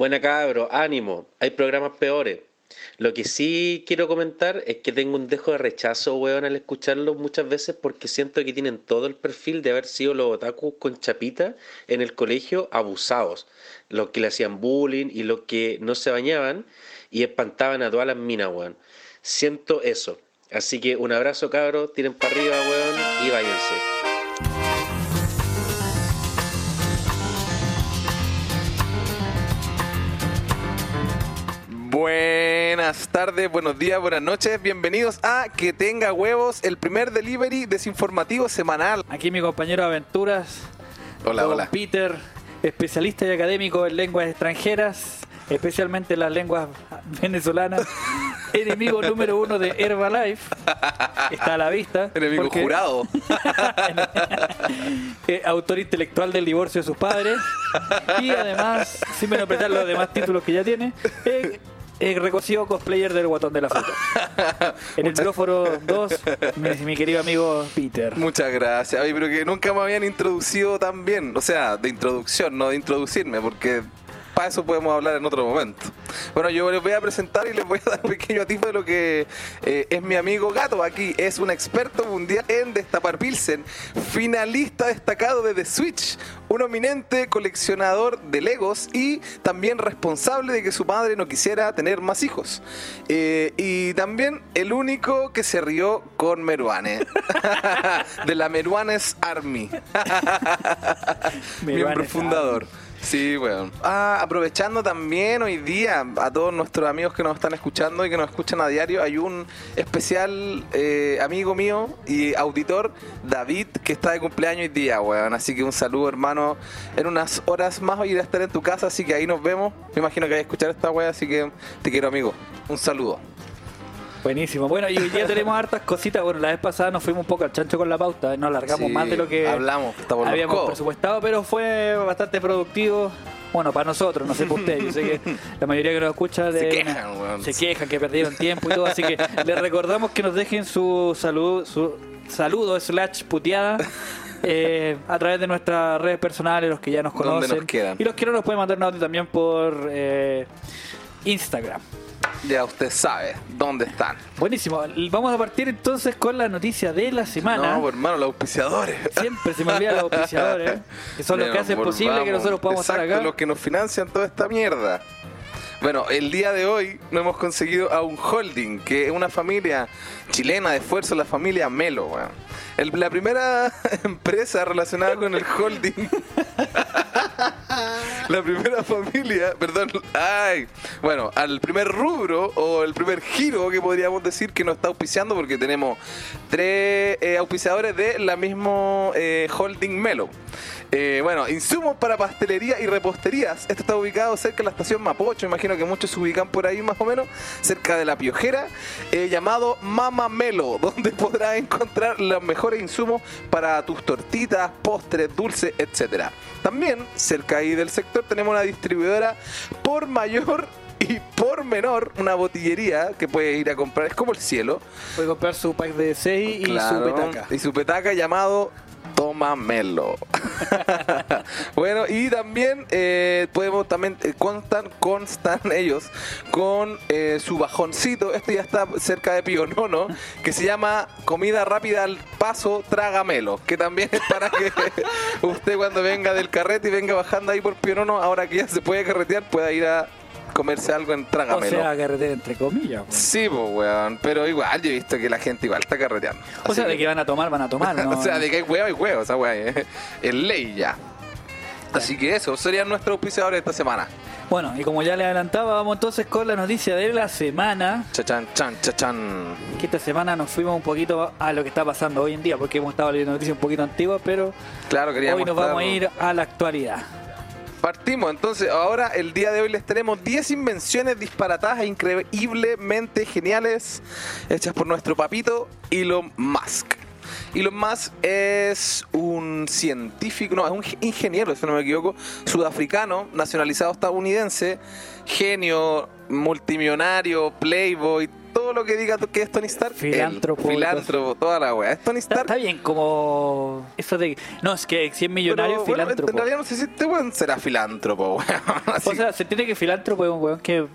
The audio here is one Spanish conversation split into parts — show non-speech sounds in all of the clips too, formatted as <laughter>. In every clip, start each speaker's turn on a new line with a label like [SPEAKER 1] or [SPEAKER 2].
[SPEAKER 1] Buena cabro, ánimo, hay programas peores. Lo que sí quiero comentar es que tengo un dejo de rechazo, weón, al escucharlos muchas veces porque siento que tienen todo el perfil de haber sido los otakus con chapita en el colegio abusados. Los que le hacían bullying y los que no se bañaban y espantaban a todas las minas, weón. Siento eso. Así que un abrazo, cabro, tiren para arriba, weón, y váyanse.
[SPEAKER 2] Buenas tardes, buenos días, buenas noches. Bienvenidos a Que Tenga Huevos, el primer delivery desinformativo semanal.
[SPEAKER 3] Aquí mi compañero aventuras,
[SPEAKER 2] Hola,
[SPEAKER 3] don
[SPEAKER 2] hola.
[SPEAKER 3] Peter, especialista y académico en lenguas extranjeras, especialmente las lenguas venezolanas, <laughs> enemigo número uno de Herbalife, está a la vista.
[SPEAKER 2] Enemigo
[SPEAKER 3] porque-
[SPEAKER 2] jurado. <laughs>
[SPEAKER 3] eh, autor intelectual del divorcio de sus padres y además, sin menospreciar los demás títulos que ya tiene, eh, eh, reconocido cosplayer del guatón de la fruta. <laughs> En el micrófono 2, <laughs> mi, mi querido amigo Peter.
[SPEAKER 2] Muchas gracias. Oye, pero que nunca me habían introducido tan bien. O sea, de introducción, no de introducirme, porque para eso podemos hablar en otro momento. Bueno, yo les voy a presentar y les voy a dar un pequeño atisbo de lo que eh, es mi amigo Gato aquí. Es un experto mundial en destapar Pilsen, finalista destacado de The Switch, un eminente coleccionador de Legos y también responsable de que su madre no quisiera tener más hijos. Eh, y también el único que se rió con Meruane, <laughs> de la Meruanes Army. <laughs> Miembro fundador. Sí, bueno. Ah, aprovechando también hoy día a todos nuestros amigos que nos están escuchando y que nos escuchan a diario, hay un especial eh, amigo mío y auditor, David, que está de cumpleaños hoy día, weón. Así que un saludo, hermano. En unas horas más voy a ir a estar en tu casa, así que ahí nos vemos. Me imagino que vais a escuchar esta weá, así que te quiero, amigo. Un saludo.
[SPEAKER 3] Buenísimo. Bueno, y hoy día tenemos hartas cositas. Bueno, la vez pasada nos fuimos un poco al chancho con la pauta. Nos alargamos
[SPEAKER 2] Sí,
[SPEAKER 3] más de lo que
[SPEAKER 2] hablamos,
[SPEAKER 3] habíamos presupuestado, pero fue bastante productivo. Bueno, para nosotros, no sé por ustedes. Yo sé que la mayoría que nos escucha
[SPEAKER 2] Se quejan,
[SPEAKER 3] se quejan que perdieron tiempo y todo. Así que les recordamos que nos dejen su salud, su saludo slash puteada. eh, a través de nuestras redes personales, los que ya nos conocen.
[SPEAKER 2] nos.
[SPEAKER 3] Y los que no nos pueden mandar un audio también por eh, Instagram.
[SPEAKER 2] Ya usted sabe dónde están.
[SPEAKER 3] Buenísimo. Vamos a partir entonces con la noticia de la semana.
[SPEAKER 2] No, pues, hermano, los auspiciadores.
[SPEAKER 3] Siempre se me olvidan los auspiciadores, que son los que
[SPEAKER 2] Bueno,
[SPEAKER 3] hacen posible que nosotros podamos
[SPEAKER 2] Exacto,
[SPEAKER 3] estar acá.
[SPEAKER 2] los que nos financian toda esta mierda. Bueno, el día de hoy no hemos conseguido a un holding, que es una familia chilena de esfuerzo, la familia Melo. El- la primera <laughs> empresa relacionada con el holding. <laughs> la primera familia, perdón, ay, bueno, al primer rubro o el primer giro que podríamos decir que nos está auspiciando porque tenemos tres eh, auspiciadores de la mismo eh, holding Melo. Eh, bueno, insumos para pastelería y reposterías. Esto está ubicado cerca de la estación Mapocho. Imagino que muchos se ubican por ahí más o menos, cerca de la Piojera, llamado Mama Melo, <laughs> donde podrás encontrar los mejores insumos para tus tortitas, postres, dulces, etcétera. También, cerca ahí del sector, tenemos una distribuidora por mayor y por menor, una botillería que puedes ir a comprar. Es como el cielo.
[SPEAKER 3] Puede comprar su pack de 6 y su petaca.
[SPEAKER 2] Y su petaca llamado Toma Melo. <laughs> bueno, y también eh, podemos también eh, constan, constan <laughs> ellos con eh, su bajoncito. Este ya está cerca de Pionono, que se llama Comida Rápida al Paso Trágamelo, que también es para que <laughs> usted cuando venga del carrete y venga bajando ahí por Pionono, ahora que ya se puede carretear, pueda ir a comerse algo en
[SPEAKER 3] O
[SPEAKER 2] Trágamelo.
[SPEAKER 3] sea, carretera entre comillas. pues.
[SPEAKER 2] Sí, pues, weón. Pero igual, yo he visto que la gente igual está carreteando.
[SPEAKER 3] O sea, de que van a tomar, van a tomar, <laughs> ¿no?
[SPEAKER 2] o sea, de que hay huevo, hay huevo, esa weá. eh. Es ley ya. Así que eso, serían nuestros auspiciadores esta semana.
[SPEAKER 3] Bueno, y como ya le adelantaba, vamos entonces con la noticia de la semana.
[SPEAKER 2] Chachan, chan, chachan.
[SPEAKER 3] Que esta semana nos fuimos un poquito a lo que está pasando hoy en día, porque hemos estado leyendo noticias un poquito antiguas, pero
[SPEAKER 2] Claro, queríamos
[SPEAKER 3] hoy nos vamos a ir a la actualidad.
[SPEAKER 2] Partimos, entonces, ahora el día de hoy les tenemos 10 invenciones disparatadas e increíblemente geniales hechas por nuestro papito Elon Musk. Elon Musk es un científico, no, es un ingeniero, si no me equivoco, sudafricano, nacionalizado estadounidense, genio, multimillonario, playboy, todo lo que diga que es Tony Stark.
[SPEAKER 3] Filántropo
[SPEAKER 2] Filántropo, toda la wea. Es Tony Stark.
[SPEAKER 3] está bien, como eso de. No, es que si es millonario,
[SPEAKER 2] pero, bueno, en realidad no sé si este weón será filántropo, <laughs> weón. Así
[SPEAKER 3] o sea, se entiende que filántropo es un weón que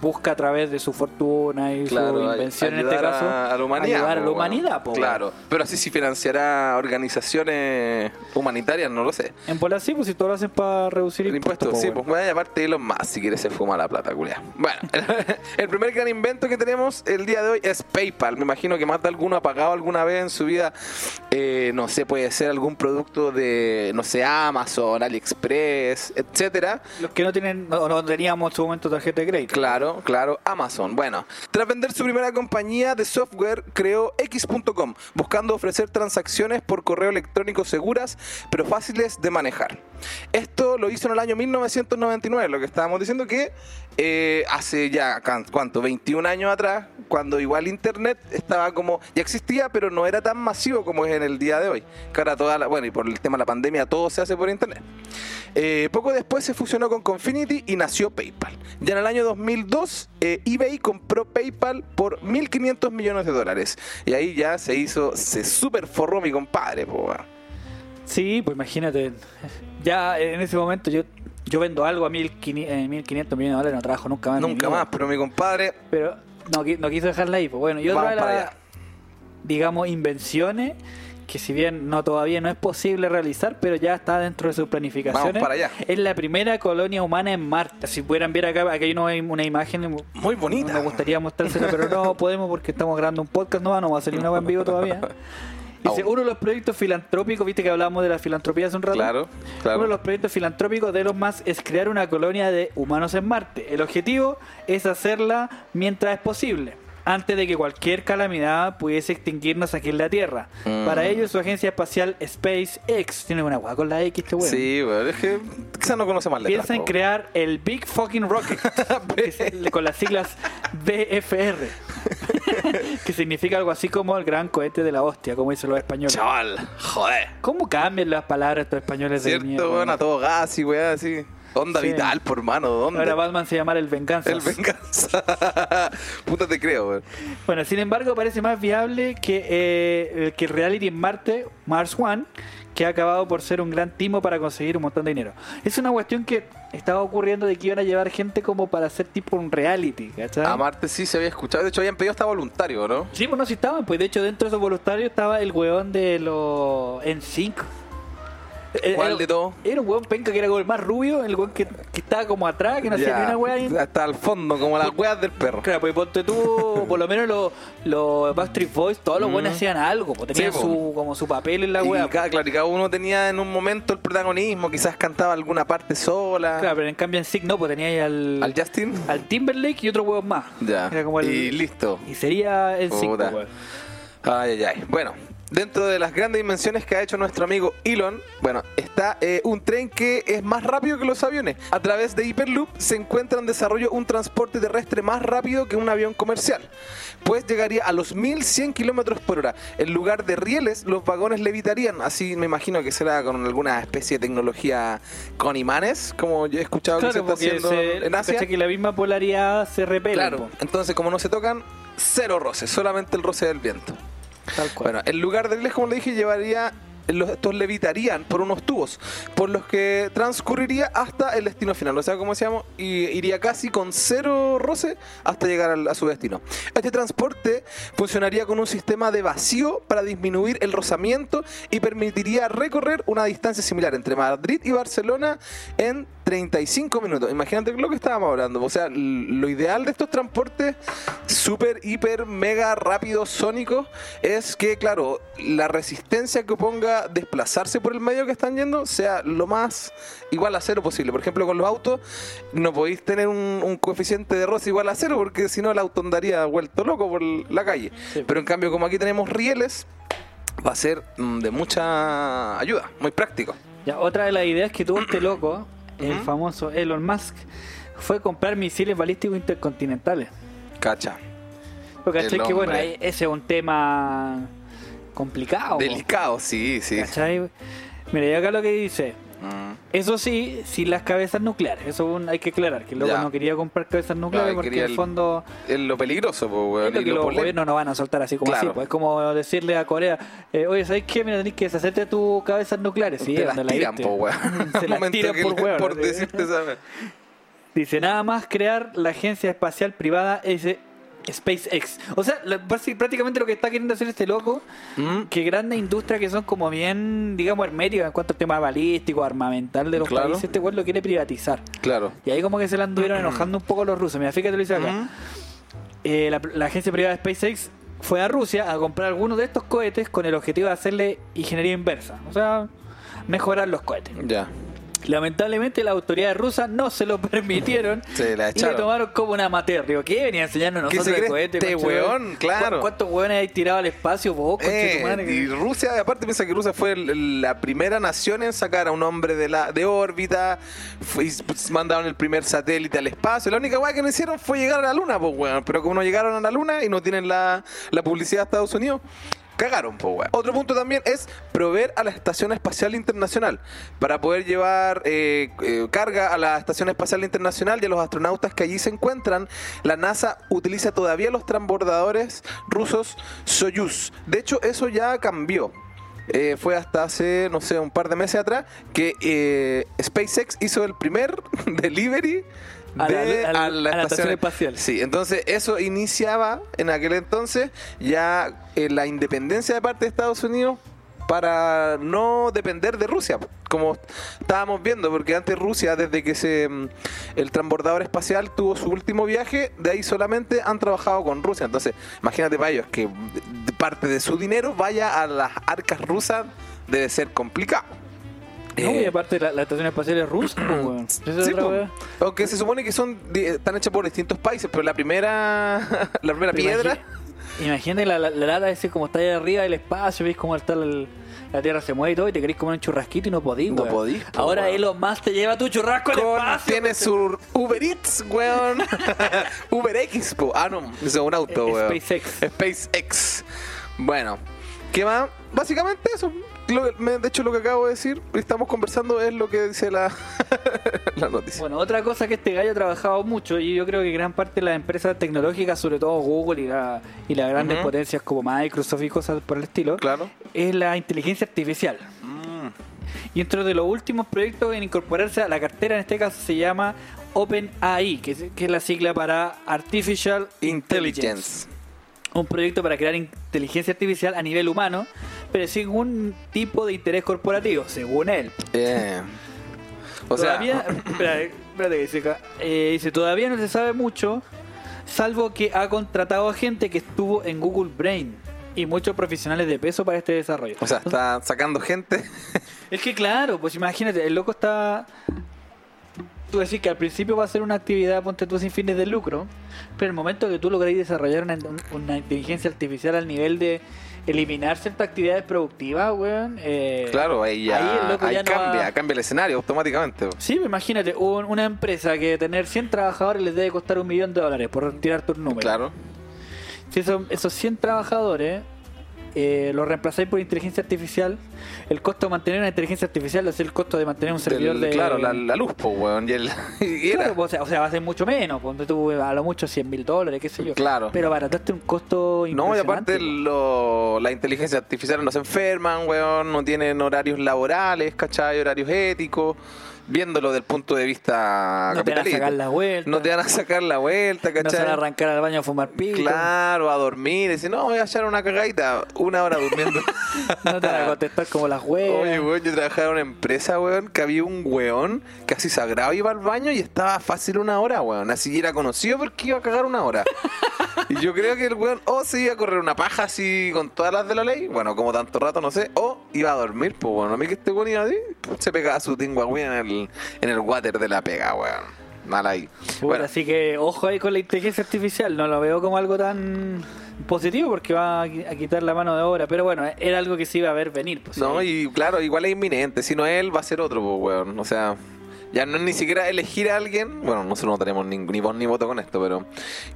[SPEAKER 3] busca a través de su fortuna y
[SPEAKER 2] Claro,
[SPEAKER 3] su invención en este caso
[SPEAKER 2] a, la humanidad.
[SPEAKER 3] ayudar a la humanidad po,
[SPEAKER 2] Claro, pero así si financiará organizaciones humanitarias, no lo sé.
[SPEAKER 3] en bola sí pues si todos lo hacen para reducir
[SPEAKER 2] El impuesto,
[SPEAKER 3] impuestos po,
[SPEAKER 2] sí, pues voy a llamarte Elon Musk si quieres se fuma la plata, culia. Bueno, <laughs> el primer gran invento que tenemos el día de hoy es PayPal. Me imagino que más de alguno ha pagado alguna vez en su vida, eh, no sé, puede ser algún producto de, no sé, Amazon, AliExpress, etcétera.
[SPEAKER 3] los que no tienen no, no teníamos en su momento tarjeta de crédito
[SPEAKER 2] Claro, claro, Amazon. Bueno, tras vender su primera compañía de software, creó X.com, buscando ofrecer transacciones por correo electrónico seguras, pero fáciles de manejar. Esto lo hizo en el año 1999, lo que estábamos diciendo que eh, hace ya, ¿cuánto? 21 años atrás, cuando igual Internet estaba como, ya existía, pero no era tan masivo como es en el día de hoy. Que ahora toda la, bueno, y por el tema de la pandemia todo se hace por Internet. Eh, poco después se fusionó con Confinity y nació PayPal. Ya en el año 2002, eh, eBay compró PayPal por 1.500 millones de dólares. Y ahí ya se hizo, se super forró mi compadre, po.
[SPEAKER 3] Sí pues imagínate <laughs> ya en ese momento yo yo vendo algo a 1500 eh, 1500 millones de dólares no trabajo nunca más
[SPEAKER 2] Nunca más, pero mi compadre,
[SPEAKER 3] pero no, no quiso dejarla ahí pues bueno y otra de las digamos invenciones que si bien no todavía no es posible realizar, pero ya está dentro de sus planificaciones.
[SPEAKER 2] Vamos para allá.
[SPEAKER 3] Es la primera colonia humana en Marte. Si pudieran ver acá, aquí hay una, una imagen
[SPEAKER 2] muy bonita.
[SPEAKER 3] Me gustaría mostrársela, pero no podemos porque estamos grabando un podcast, no, no va a salir una en vivo todavía. <laughs> Dice, uno de los proyectos filantrópicos, viste que hablábamos de la filantropía hace un rato.
[SPEAKER 2] Claro, claro.
[SPEAKER 3] Uno de los proyectos filantrópicos de Elon Musk es crear una colonia de humanos en Marte. El objetivo es hacerla mientras es posible, antes de que cualquier calamidad pudiese extinguirnos aquí en la Tierra.
[SPEAKER 2] Mm.
[SPEAKER 3] Para ello, su agencia espacial SpaceX tiene una guagua con la X, este weón.
[SPEAKER 2] Sí, weón, es que quizás no conoce más letras.
[SPEAKER 3] Piensa en crear el Big Fucking Rocket, <laughs> es- con las siglas BFR, que significa algo así como el gran cohete de la hostia, como dicen los españoles.
[SPEAKER 2] Chaval, joder.
[SPEAKER 3] ¿Cómo cambian las palabras estos españoles de
[SPEAKER 2] Cierto,
[SPEAKER 3] mierda?
[SPEAKER 2] weón, a todo gas y weón, así. Onda
[SPEAKER 3] Sí.
[SPEAKER 2] vital, por mano, ¿dónde?
[SPEAKER 3] Ahora Batman se llama el Venganza.
[SPEAKER 2] El venganza. <laughs> Puta te creo, weón.
[SPEAKER 3] Bueno, sin embargo, parece más viable que, eh, que el reality en Marte, Mars One, que ha acabado por ser un gran timo para conseguir un montón de dinero. Es una cuestión que estaba ocurriendo de que iban a llevar gente como para hacer tipo un reality, ¿cachai?
[SPEAKER 2] A Marte sí se había escuchado. De hecho, habían pedido hasta voluntario, ¿no?
[SPEAKER 3] Sí, pues no, sí estaban, pues de hecho dentro de esos voluntarios estaba el weón de los NSYNC. Eh,
[SPEAKER 2] ¿Cuál
[SPEAKER 3] era-
[SPEAKER 2] de todos?
[SPEAKER 3] Era un weón penca que era como el más rubio, el weón que, que estaba como atrás, que no hacía ni una weá. ahí.
[SPEAKER 2] Hasta al fondo, como las weas del perro.
[SPEAKER 3] Claro, pues ponte tú, por lo menos los, los Backstreet Boys, todos los buenos hacían algo, pues tenían
[SPEAKER 2] Mm. Sí,
[SPEAKER 3] su, como su papel en la
[SPEAKER 2] y cada, claro, y cada uno tenía en un momento el protagonismo, quizás cantaba alguna parte sola.
[SPEAKER 3] Claro, pero en cambio en SIG no, pues tenía ahí al,
[SPEAKER 2] Al Justin.
[SPEAKER 3] al Timberlake y otro weón más.
[SPEAKER 2] Ya.
[SPEAKER 3] Era como el-
[SPEAKER 2] Y listo.
[SPEAKER 3] Y sería el SIG, pues.
[SPEAKER 2] Ay, ay, ay. Bueno, dentro de las grandes dimensiones que ha hecho nuestro amigo Elon, bueno, está eh, un tren que es más rápido que los aviones. A través de Hyperloop se encuentra en desarrollo un transporte terrestre más rápido que un avión comercial, pues llegaría a los 1100 kilómetros por hora. En lugar de rieles, los vagones levitarían. Así me imagino que será con alguna especie de tecnología con imanes, como yo he escuchado que se
[SPEAKER 3] Claro,
[SPEAKER 2] está haciendo
[SPEAKER 3] se,
[SPEAKER 2] en Asia.
[SPEAKER 3] que la misma polaridad se repele.
[SPEAKER 2] Claro, entonces como no se tocan, cero roce, solamente el roce del viento. Bueno, en lugar de rieles, como le dije, llevaría. Los, estos levitarían por unos tubos, por los que transcurriría hasta el destino final. O sea, como decíamos, y iría casi con cero roce hasta llegar a su destino. Este transporte funcionaría con un sistema de vacío para disminuir el rozamiento y permitiría recorrer una distancia similar entre Madrid y Barcelona en 35 minutos. Imagínate lo que estábamos hablando. O sea, lo ideal de estos transportes súper, hiper, mega rápidos, sónicos, es que, claro, la resistencia que oponga desplazarse por el medio que están yendo sea lo más igual a cero posible. Por ejemplo, con los autos no podéis tener un, un coeficiente de roce igual a cero porque si no el auto andaría vuelto loco por la calle.
[SPEAKER 3] Sí.
[SPEAKER 2] Pero en cambio, como aquí tenemos rieles, va a ser mm, de mucha ayuda, muy práctico.
[SPEAKER 3] Ya, otra de las ideas que tuvo este loco, el famoso Elon Musk, fue comprar misiles balísticos intercontinentales.
[SPEAKER 2] Cacha.
[SPEAKER 3] Porque
[SPEAKER 2] El
[SPEAKER 3] ¿cachai? que bueno, ese es un tema complicado.
[SPEAKER 2] Delicado, sí, sí.
[SPEAKER 3] ¿cachai? Mira, y acá lo que dice.
[SPEAKER 2] Mm.
[SPEAKER 3] Eso sí, sin las cabezas nucleares. Eso un- hay que aclarar. Que
[SPEAKER 2] Ya.
[SPEAKER 3] no quería comprar cabezas nucleares
[SPEAKER 2] Claro,
[SPEAKER 3] porque en el fondo
[SPEAKER 2] Es lo peligroso, pues,
[SPEAKER 3] es
[SPEAKER 2] weón.
[SPEAKER 3] lo
[SPEAKER 2] y
[SPEAKER 3] que
[SPEAKER 2] lo
[SPEAKER 3] los gobiernos no van a soltar así como
[SPEAKER 2] Claro.
[SPEAKER 3] así. Pues es como decirle a Corea, eh, oye, ¿sabes qué? Mira, tenés que deshacerte de tus cabezas nucleares. Sí,
[SPEAKER 2] Te las
[SPEAKER 3] la
[SPEAKER 2] tiran, po, weón. <laughs>
[SPEAKER 3] Se
[SPEAKER 2] Al
[SPEAKER 3] las <laughs>
[SPEAKER 2] momento
[SPEAKER 3] tiran
[SPEAKER 2] que
[SPEAKER 3] por weón.
[SPEAKER 2] Por decirte esa
[SPEAKER 3] Dice, nada más crear la agencia espacial privada ese SpaceX. O sea, la- prácticamente lo que está queriendo hacer este loco,
[SPEAKER 2] Mm,
[SPEAKER 3] que grandes industrias que son como bien, digamos, herméticas en cuanto al tema balístico, armamental de los
[SPEAKER 2] Claro.
[SPEAKER 3] países, este güey lo quiere privatizar.
[SPEAKER 2] Claro.
[SPEAKER 3] Y ahí como que se le anduvieron <clears throat> enojando un poco los rusos. Mira, fíjate lo dice acá.
[SPEAKER 2] Mm.
[SPEAKER 3] Eh, la, la agencia privada de SpaceX fue a Rusia a comprar algunos de estos cohetes con el objetivo de hacerle ingeniería inversa. O sea, mejorar los cohetes.
[SPEAKER 2] Ya.
[SPEAKER 3] Lamentablemente las autoridades rusas no se lo <laughs> permitieron
[SPEAKER 2] Se la
[SPEAKER 3] y le tomaron como un amateur. Digo, ¿qué venía a enseñarnos
[SPEAKER 2] ¿Qué
[SPEAKER 3] nosotros de cohete?
[SPEAKER 2] este weón? Claro.
[SPEAKER 3] ¿Cu- ¿Cuántos hueones hay tirado al espacio vos,
[SPEAKER 2] Eh,
[SPEAKER 3] conchetumare?
[SPEAKER 2] y Rusia, aparte piensa que Rusia fue la primera nación en sacar a un hombre de la de órbita, fue- mandaron el primer satélite al espacio. La única weá que no hicieron fue llegar a la luna, pues weón. Pero como no llegaron a la luna y no tienen la, la publicidad de Estados Unidos, cagaron, pues weón. Otro punto también es proveer a la Estación Espacial Internacional para poder llevar eh, eh, carga a la Estación Espacial Internacional y a los astronautas que allí se encuentran. La NASA utiliza todavía los transbordadores rusos Soyuz. De hecho, eso ya cambió. Eh, fue hasta hace, no sé, un par de meses atrás que SpaceX hizo el primer <laughs> delivery
[SPEAKER 3] A la-
[SPEAKER 2] de-
[SPEAKER 3] a la-
[SPEAKER 2] a
[SPEAKER 3] estación espacial.
[SPEAKER 2] Sí, entonces eso iniciaba en aquel entonces ya eh, la independencia de parte de Estados Unidos para no depender de Rusia, como estábamos viendo, porque antes Rusia, desde que se mm, el transbordador espacial tuvo su último viaje, de ahí solamente han trabajado con Rusia. Entonces, imagínate para ellos que parte de su dinero vaya a las arcas rusas, debe ser complicado.
[SPEAKER 3] No,
[SPEAKER 2] Eh,
[SPEAKER 3] y aparte la, la estación espacial es rusa, pues, weón. <clears throat> Es
[SPEAKER 2] Sí,
[SPEAKER 3] otra
[SPEAKER 2] aunque se supone que son están hechas por distintos países, pero la primera <laughs> la primera
[SPEAKER 3] Pero
[SPEAKER 2] piedra
[SPEAKER 3] imagi- Imagínate la, la, la lata ese como está ahí arriba del espacio, ves cómo está el- la tierra se mueve y todo, y te querés comer un churrasquito y no podís,
[SPEAKER 2] No
[SPEAKER 3] weón.
[SPEAKER 2] podís, po,
[SPEAKER 3] Ahora
[SPEAKER 2] weón.
[SPEAKER 3] Elon Musk te lleva tu churrasco al espacio.
[SPEAKER 2] tiene
[SPEAKER 3] weón.
[SPEAKER 2] su Uber Eats, weón. <laughs> Uber X, po. Ah, no, es un auto,
[SPEAKER 3] Eh,
[SPEAKER 2] weón.
[SPEAKER 3] SpaceX.
[SPEAKER 2] SpaceX. Bueno, ¿qué más? Básicamente eso. De hecho, lo que acabo de decir, estamos conversando, es lo que dice la, <laughs> la noticia.
[SPEAKER 3] Bueno, otra cosa que este gallo ha trabajado mucho y yo creo que gran parte de las empresas tecnológicas, sobre todo Google y, la, y las grandes potencias como Microsoft y cosas por el estilo,
[SPEAKER 2] Claro.
[SPEAKER 3] es la inteligencia artificial.
[SPEAKER 2] Mm,
[SPEAKER 3] Y dentro de los últimos proyectos en incorporarse a la cartera, en este caso se llama OpenAI, que es, que es la sigla para Artificial Intelligence.
[SPEAKER 2] Intelligence.
[SPEAKER 3] Un proyecto para crear inteligencia artificial a nivel humano, pero sin ningún tipo de interés corporativo, según él.
[SPEAKER 2] O sea,
[SPEAKER 3] todavía, <coughs> espérate, espérate que dice acá. Eh, dice, todavía no se sabe mucho, salvo que ha contratado a gente que estuvo en Google Brain y muchos profesionales de peso para este desarrollo.
[SPEAKER 2] o sea, está sacando gente. <laughs>
[SPEAKER 3] Es que claro, pues imagínate, el loco está... Tú decís que al principio va a ser una actividad, ponte tú sin fines de lucro, pero el momento que tú lográis desarrollar una, una inteligencia artificial al nivel de eliminar ciertas actividades productivas, weón. eh,
[SPEAKER 2] Claro, ahí ya,
[SPEAKER 3] ahí el loco
[SPEAKER 2] ahí
[SPEAKER 3] ya no
[SPEAKER 2] cambia,
[SPEAKER 3] va-
[SPEAKER 2] cambia el escenario automáticamente.
[SPEAKER 3] Sí, imagínate, un- una empresa que tener 100 trabajadores les debe costar un millón de dólares por tirar tu número.
[SPEAKER 2] Claro.
[SPEAKER 3] Si esos, esos 100 trabajadores eh, los reemplazáis por inteligencia artificial, el costo de mantener una inteligencia artificial es el costo de mantener un servidor
[SPEAKER 2] Del-
[SPEAKER 3] de...
[SPEAKER 2] Claro, la, la luz, pues, weón. Y el, <laughs> y era-
[SPEAKER 3] Claro, o, sea, o sea, va a ser mucho menos, ponte tú a lo mucho 100 mil dólares, qué sé yo.
[SPEAKER 2] Claro.
[SPEAKER 3] Pero barataste un costo
[SPEAKER 2] No, y aparte lo, la inteligencia artificial no se enferman, weón, no tienen horarios laborales, ¿cachai? Horarios éticos, viéndolo del punto de vista
[SPEAKER 3] no te van a sacar la vuelta,
[SPEAKER 2] No te van a sacar la vuelta,
[SPEAKER 3] no se
[SPEAKER 2] ¿cachai?
[SPEAKER 3] van a arrancar al baño a fumar pico,
[SPEAKER 2] Claro, a dormir, y decir, no, voy a echar una cagadita, una hora durmiendo. <laughs>
[SPEAKER 3] no te van a contestar como las huevas.
[SPEAKER 2] Oye, weón, yo trabajaba en una empresa, weón, que había un weón así sagrado iba al baño y estaba fácil una hora, weón. Así era conocido porque iba a cagar una hora. <laughs> y yo creo que el weón o se iba a correr una paja así con todas las de la ley, bueno, como tanto rato, no sé, o iba a dormir, pues bueno, a mí que este weón iba así, se pegaba su tingua, en el, en el water de la pega, weón. Mal ahí.
[SPEAKER 3] Puta,
[SPEAKER 2] Bueno,
[SPEAKER 3] Así que ojo ahí con la inteligencia artificial, no lo veo como algo tan positivo porque va a qui- a quitar la mano de obra, pero bueno, era algo que se iba a ver venir. Pues,
[SPEAKER 2] no,
[SPEAKER 3] ahí.
[SPEAKER 2] y claro, igual es inminente, si no él va a ser otro, pues weón, o sea... Ya no es ni siquiera elegir a alguien, bueno, nosotros no tenemos ni, ni voz ni voto con esto, pero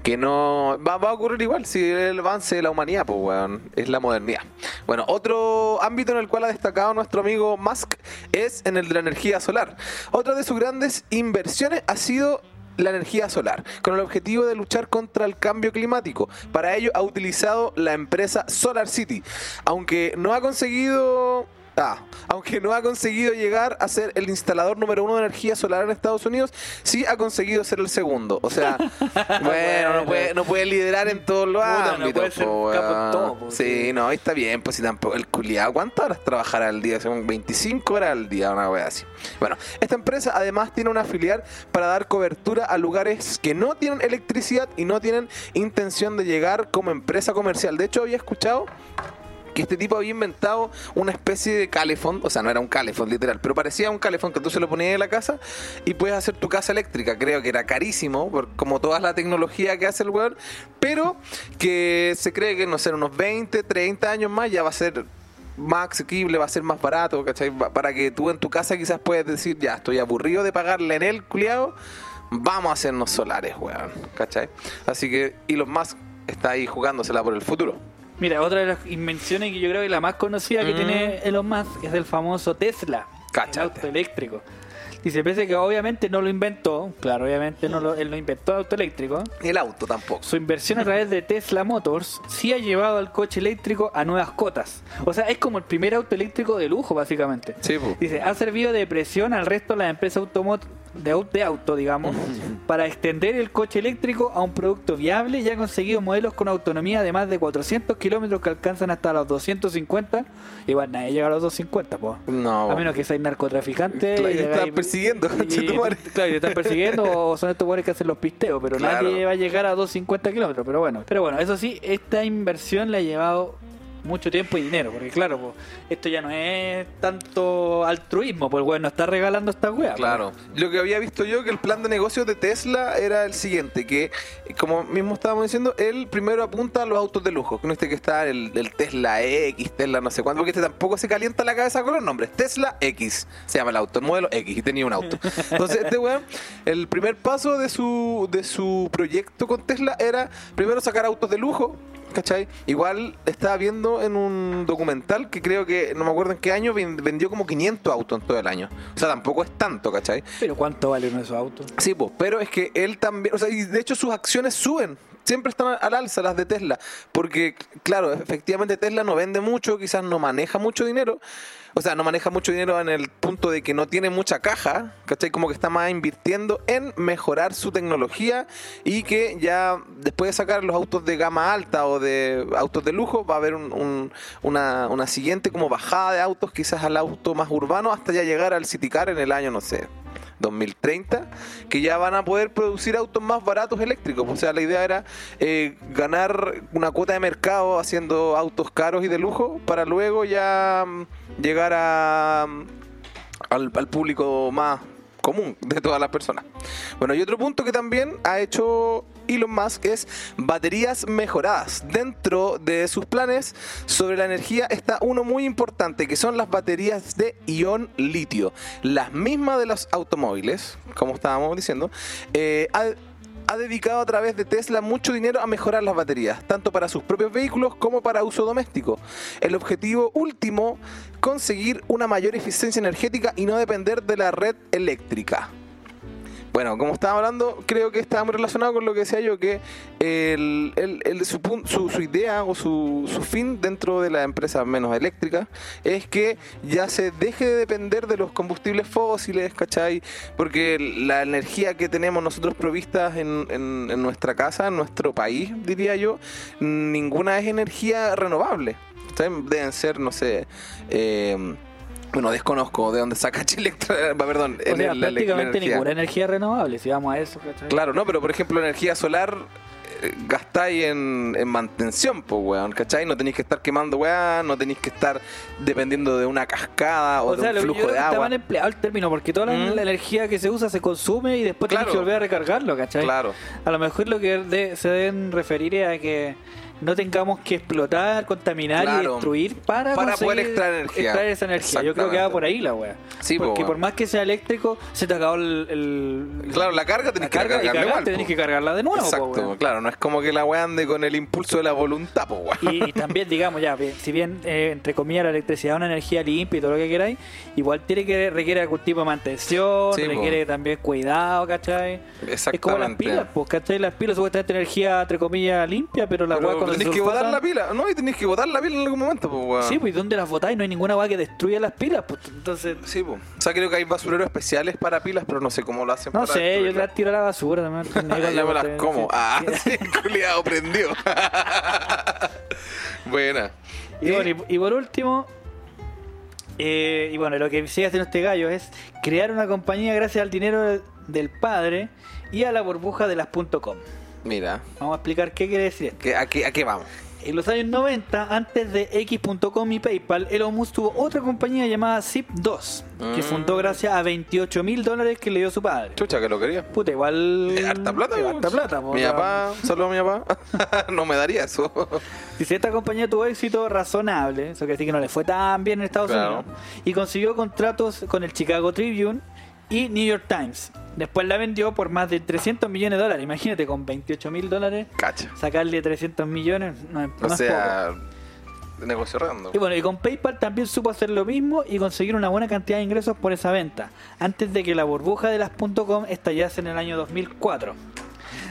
[SPEAKER 2] que no va, a ocurrir igual si el avance de la humanidad, pues weón, es la modernidad. Bueno, otro ámbito en el cual ha destacado nuestro amigo Musk es en el de la energía solar. Otra de sus grandes inversiones ha sido la energía solar, con el objetivo de luchar contra el cambio climático. Para ello ha utilizado la empresa Solar City, aunque no ha conseguido Ah, aunque no ha conseguido llegar a ser el instalador número uno de energía solar en Estados Unidos, sí ha conseguido ser el segundo. O sea, <laughs> bueno, no puede, no puede liderar en todos los
[SPEAKER 3] Puta, no
[SPEAKER 2] ámbitos.
[SPEAKER 3] ser
[SPEAKER 2] po,
[SPEAKER 3] capo en
[SPEAKER 2] weón.
[SPEAKER 3] todo, po,
[SPEAKER 2] sí,
[SPEAKER 3] sí.
[SPEAKER 2] no, está bien, pues si tampoco. El culiado, ¿cuántas horas trabajará al día? Son 25 horas al día, una wea así. Bueno, esta empresa además tiene una filial para dar cobertura a lugares que no tienen electricidad y no tienen intención de llegar como empresa comercial. De hecho, había escuchado que este tipo había inventado una especie de calefón, o sea, no era un calefón literal, pero parecía un calefón que tú se lo ponías en la casa y puedes hacer tu casa eléctrica. Creo que era carísimo, como toda la tecnología que hace el weón, pero que se cree que, no sé, unos 20, 30 años más ya va a ser más asequible, va a ser más barato, ¿cachai? Para que tú en tu casa quizás puedes decir, ya, estoy aburrido de pagarle en el culiado, vamos a hacernos solares, weón, ¿cachai? Así que Elon Musk está ahí jugándosela por el futuro.
[SPEAKER 3] Mira, otra de las invenciones que yo creo que la más conocida que
[SPEAKER 2] Mm.
[SPEAKER 3] tiene Elon Musk es el famoso Tesla,
[SPEAKER 2] Cáchate.
[SPEAKER 3] el auto eléctrico. Dice, pese que obviamente no lo inventó, claro, obviamente no lo, él no inventó el auto eléctrico,
[SPEAKER 2] el auto tampoco.
[SPEAKER 3] su inversión a través de Tesla Motors sí ha llevado al coche eléctrico a nuevas cotas. O sea, es como el primer auto eléctrico de lujo, básicamente.
[SPEAKER 2] Sí, po.
[SPEAKER 3] Dice, ha servido de presión al resto de las empresas automot de, de auto, digamos, <laughs> para extender el coche eléctrico a un producto viable y ha conseguido modelos con autonomía de más de 400 kilómetros que alcanzan hasta los 250. Igual nadie llega a los 250, pues.
[SPEAKER 2] No.
[SPEAKER 3] A menos que seas narcotraficante.
[SPEAKER 2] Claro, y te están persiguiendo,
[SPEAKER 3] y-
[SPEAKER 2] conchetumare. <laughs>
[SPEAKER 3] Claro, y te están persiguiendo o son estos buenos que hacen los pisteos, pero
[SPEAKER 2] Claro.
[SPEAKER 3] nadie va a llegar a 250 kilómetros. Pero bueno, pero bueno, eso sí, esta inversión le ha llevado mucho tiempo y dinero, porque claro, esto ya no es tanto altruismo, pues bueno, está regalando esta pues.
[SPEAKER 2] Claro. Lo que había visto yo que el plan de negocios de Tesla era el siguiente, que como mismo estábamos diciendo, él primero apunta a los autos de lujo, que no este que está el, el Tesla X, Tesla no sé cuánto, porque este tampoco se calienta la cabeza con los nombres. Tesla X se llama el auto, el modelo X, y tenía un auto. Entonces, este weón, el primer paso de su, de su proyecto con Tesla era primero sacar autos de lujo, ¿Cachai? Igual estaba viendo en un documental que creo que, no me acuerdo en qué año, ven- vendió como 500 autos en todo el año. O sea, tampoco es tanto, ¿cachai?
[SPEAKER 3] Pero ¿cuánto vale uno de esos autos?
[SPEAKER 2] Sí, pues, pero es que él también, o sea, y de hecho sus acciones suben. Siempre están al alza las de Tesla. Porque, claro, efectivamente Tesla no vende mucho, quizás no maneja mucho dinero. O sea, no maneja mucho dinero en el punto de que no tiene mucha caja, ¿cachai? Como que está más invirtiendo en mejorar su tecnología y que ya después de sacar los autos de gama alta o de autos de lujo, va a haber un- un- una, una siguiente como bajada de autos, quizás al auto más urbano, hasta ya llegar al City Car en el año, no sé, 2030, que ya van a poder producir autos más baratos eléctricos. O sea, la idea era eh, ganar una cuota de mercado haciendo autos caros y de lujo para luego ya mm, llegar a, mm, al, al público más común de todas las personas. Bueno, y otro punto que también ha hecho Elon Musk es baterías mejoradas. Dentro de sus planes sobre la energía está uno muy importante, que son las baterías de ion litio. Las mismas de los automóviles, como estábamos diciendo, eh, ha- ha dedicado a través de Tesla mucho dinero a mejorar las baterías, tanto para sus propios vehículos como para uso doméstico. El objetivo último, conseguir una mayor eficiencia energética y no depender de la red eléctrica. Bueno, como estaba hablando, creo que está muy relacionado con lo que decía yo, que el, el- el- su, su- su idea o su, su fin dentro de la empresa menos eléctrica es que ya se deje de depender de los combustibles fósiles, ¿cachai? Porque la energía que tenemos nosotros provistas en, nuestra casa, en nuestro país, diría yo, ninguna es energía renovable. Deben ser, no sé... eh, bueno, desconozco de dónde saca <laughs> Chile, <laughs> perdón,
[SPEAKER 3] O sea,
[SPEAKER 2] la- la- la
[SPEAKER 3] prácticamente
[SPEAKER 2] energía.
[SPEAKER 3] ninguna energía renovable, si vamos a eso. ¿cachai?
[SPEAKER 2] Claro, no, pero por ejemplo, energía solar eh, gastáis en, en mantención, pues, weón, ¿cachai? No tenéis que estar quemando, weón, no tenéis que estar dependiendo de una cascada o,
[SPEAKER 3] O
[SPEAKER 2] de
[SPEAKER 3] sea,
[SPEAKER 2] un
[SPEAKER 3] lo que yo
[SPEAKER 2] flujo
[SPEAKER 3] creo
[SPEAKER 2] de
[SPEAKER 3] que
[SPEAKER 2] agua.
[SPEAKER 3] mal empleado el término, porque toda la,
[SPEAKER 2] Mm.
[SPEAKER 3] la energía que se usa se consume y después tienes
[SPEAKER 2] Claro.
[SPEAKER 3] que volver a recargarlo, ¿cachai?
[SPEAKER 2] Claro.
[SPEAKER 3] A lo mejor lo que de- se deben referir es a que no tengamos que explotar, contaminar y destruir para,
[SPEAKER 2] Para
[SPEAKER 3] conseguir
[SPEAKER 2] poder extraer energía.
[SPEAKER 3] extraer esa energía. Yo creo que va por ahí la.
[SPEAKER 2] Sí, po,
[SPEAKER 3] Porque por más que sea eléctrico, se te acabó el. el-
[SPEAKER 2] Claro, la carga
[SPEAKER 3] la
[SPEAKER 2] tenés que
[SPEAKER 3] carga
[SPEAKER 2] cargarla igual,
[SPEAKER 3] cagaste, tenés
[SPEAKER 2] po.
[SPEAKER 3] que cargarla de nuevo.
[SPEAKER 2] Exacto, claro, no es como que la weá ande con el impulso de la voluntad, po.
[SPEAKER 3] Y, y también, digamos, ya, bien, si bien, eh, entre comillas, la electricidad es una energía limpia y todo lo que queráis, igual tiene que requiere algún tipo de mantención,
[SPEAKER 2] Sí,
[SPEAKER 3] requiere también cuidado, ¿cachai? Es como las
[SPEAKER 2] Exactamente.
[SPEAKER 3] pilas, pues, ¿cachai? Las pilas supuestamente energía, entre comillas, limpia, pero la weá
[SPEAKER 2] tenés que botar la pila, no, y tenés que botar la pila en algún momento, pues, weón.
[SPEAKER 3] Sí, pues, ¿y dónde las botáis? No hay ninguna weá que destruya las pilas, pues, entonces...
[SPEAKER 2] Sí, pues. O sea, creo que hay basureros especiales para pilas, pero no sé cómo lo hacen.
[SPEAKER 3] No
[SPEAKER 2] para
[SPEAKER 3] sé, yo las tiro a la basura también.
[SPEAKER 2] Yo <laughs> me las como. Ah, sí, culiado, prendió. <laughs> Buena.
[SPEAKER 3] Y, bueno, y, y por último, eh, y bueno, lo que sigue haciendo este gallo es crear una compañía gracias al dinero del padre y a la burbuja de las .com.
[SPEAKER 2] Mira,
[SPEAKER 3] Vamos a explicar qué quiere decir esto.
[SPEAKER 2] ¿qué- a, qué, ¿a qué vamos?
[SPEAKER 3] En los años 90, antes de X.com y PayPal, Elon Musk tuvo otra compañía llamada Zip2, que
[SPEAKER 2] Mm.
[SPEAKER 3] fundó gracias a 28 mil dólares que le dio su padre.
[SPEAKER 2] Chucha, que lo quería.
[SPEAKER 3] Puta, igual...
[SPEAKER 2] Eh, Harta plata,
[SPEAKER 3] eh, harta plata,
[SPEAKER 2] Mi
[SPEAKER 3] o
[SPEAKER 2] papá, saludos a mi papá. <laughs> no me daría eso.
[SPEAKER 3] Dice, esta compañía tuvo éxito razonable, eso quiere decir que no le fue tan bien en Estados
[SPEAKER 2] Claro.
[SPEAKER 3] Unidos, y consiguió contratos con el Chicago Tribune y New York Times. Después la vendió por más de 300 millones de dólares. Imagínate, con 28 mil dólares,
[SPEAKER 2] Cacha.
[SPEAKER 3] sacarle 300 millones no es, no
[SPEAKER 2] O
[SPEAKER 3] es poco.
[SPEAKER 2] sea, negocio redondo.
[SPEAKER 3] Y bueno, y con PayPal también supo hacer lo mismo y conseguir una buena cantidad de ingresos por esa venta, antes de que la burbuja de las .com estallase en el año 2004.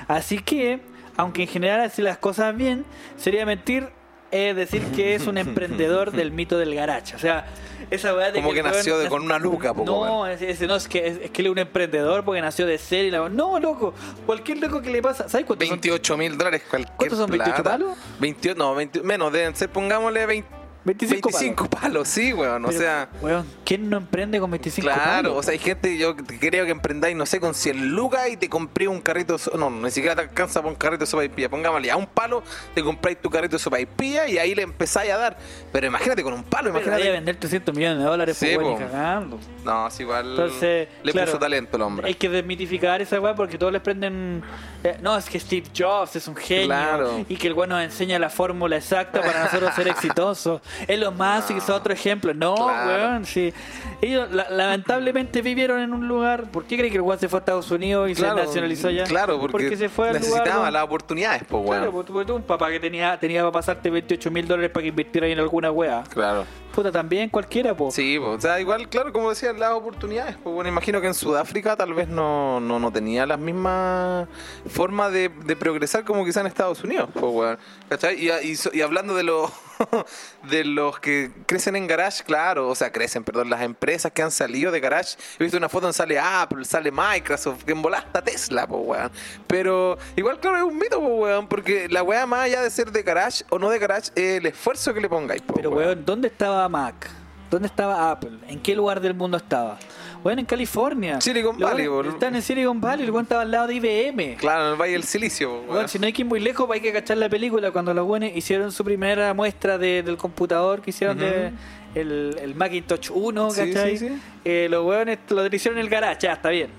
[SPEAKER 3] Así que, aunque en general hace las cosas bien, sería mentir eh, decir que es un <laughs> emprendedor del mito del garage. O sea, esa weá de
[SPEAKER 2] Como que
[SPEAKER 3] weón
[SPEAKER 2] nació de- con una luca, po,
[SPEAKER 3] No, es, es- no, es que, es, es que él es un emprendedor porque nació de ser y la No, loco, cualquier loco que le pasa. ¿Sabes cuánto son?
[SPEAKER 2] 28 mil dólares cualquier
[SPEAKER 3] ¿Cuántos son, 28
[SPEAKER 2] plata.
[SPEAKER 3] palos?
[SPEAKER 2] 28, no, 20 menos, deben ser, pongámosle 20
[SPEAKER 3] 25
[SPEAKER 2] 25 palos. sí, weón. O
[SPEAKER 3] Pero,
[SPEAKER 2] sea,
[SPEAKER 3] weón, ¿quién no emprende con 25
[SPEAKER 2] claro,
[SPEAKER 3] palos?
[SPEAKER 2] o sea, hay gente, yo creo que emprendáis, no sé, con 100 lucas y te compré un carrito, no, ni siquiera te alcanza para un carrito de sopa y pilla. Pongámosle a un palo, te compráis tu carrito de sopa y pilla y ahí le empezáis a dar. Pero imagínate con un palo,
[SPEAKER 3] Pero
[SPEAKER 2] imagínate.
[SPEAKER 3] a vender 300 millones de dólares
[SPEAKER 2] Sí,
[SPEAKER 3] pues, cagando.
[SPEAKER 2] No, es igual.
[SPEAKER 3] Entonces,
[SPEAKER 2] le
[SPEAKER 3] claro,
[SPEAKER 2] puso talento el hombre.
[SPEAKER 3] Hay que desmitificar esa weá porque todos les prenden. eh, no, es que Steve Jobs es un genio.
[SPEAKER 2] Claro.
[SPEAKER 3] Y que el weón nos enseña la fórmula exacta para nosotros ser <laughs> exitosos. Elon Musk es otro ejemplo. No,
[SPEAKER 2] Claro.
[SPEAKER 3] weón, sí. Ellos la- lamentablemente vivieron en un lugar. ¿Por qué creen que el weón se fue a Estados Unidos y se nacionalizó allá?
[SPEAKER 2] Claro, porque,
[SPEAKER 3] se fue al
[SPEAKER 2] necesitaba las oportunidades, pues,
[SPEAKER 3] Claro,
[SPEAKER 2] weón.
[SPEAKER 3] porque tú, tú, un papá que tenía, tenía para pasarte 28 mil dólares para que invirtiera en alguna wea.
[SPEAKER 2] Claro.
[SPEAKER 3] Puta, también cualquiera, po.
[SPEAKER 2] Sí, pues, o sea, igual, claro, como decía, las oportunidades. Pues bueno, imagino que en Sudáfrica tal vez no, no, no tenía las mismas formas de, de progresar como quizá en Estados Unidos, pues, weón. ¿Cachai? Y, y hablando de los <laughs> de los que crecen en garage, claro, o sea, crecen, perdón, las empresas que han salido de garage. He visto una foto donde sale Apple, sale Microsoft, que en está Tesla, pues, weón. Pero igual, claro, es un mito, pues, weón, porque la weá más allá de ser de garage o no de garage, es el esfuerzo que le pongáis, pues,
[SPEAKER 3] Pero, weón, ¿dónde estaba Mac? ¿Dónde estaba Apple? ¿En qué lugar del mundo estaba? Weón, en California.
[SPEAKER 2] Silicon Valley, boludo.
[SPEAKER 3] Están en Silicon Valley, el weón estaba al lado de IBM.
[SPEAKER 2] Claro, en el Valle del Silicio,
[SPEAKER 3] weón. si no hay que ir muy lejos, hay que cachar la película cuando los buenos hicieron su primera muestra de- del computador que hicieron de el, el Macintosh 1,
[SPEAKER 2] Sí,
[SPEAKER 3] ¿cachai?
[SPEAKER 2] sí, sí.
[SPEAKER 3] Eh, los weones lo hicieron en el garage, ya, está bien.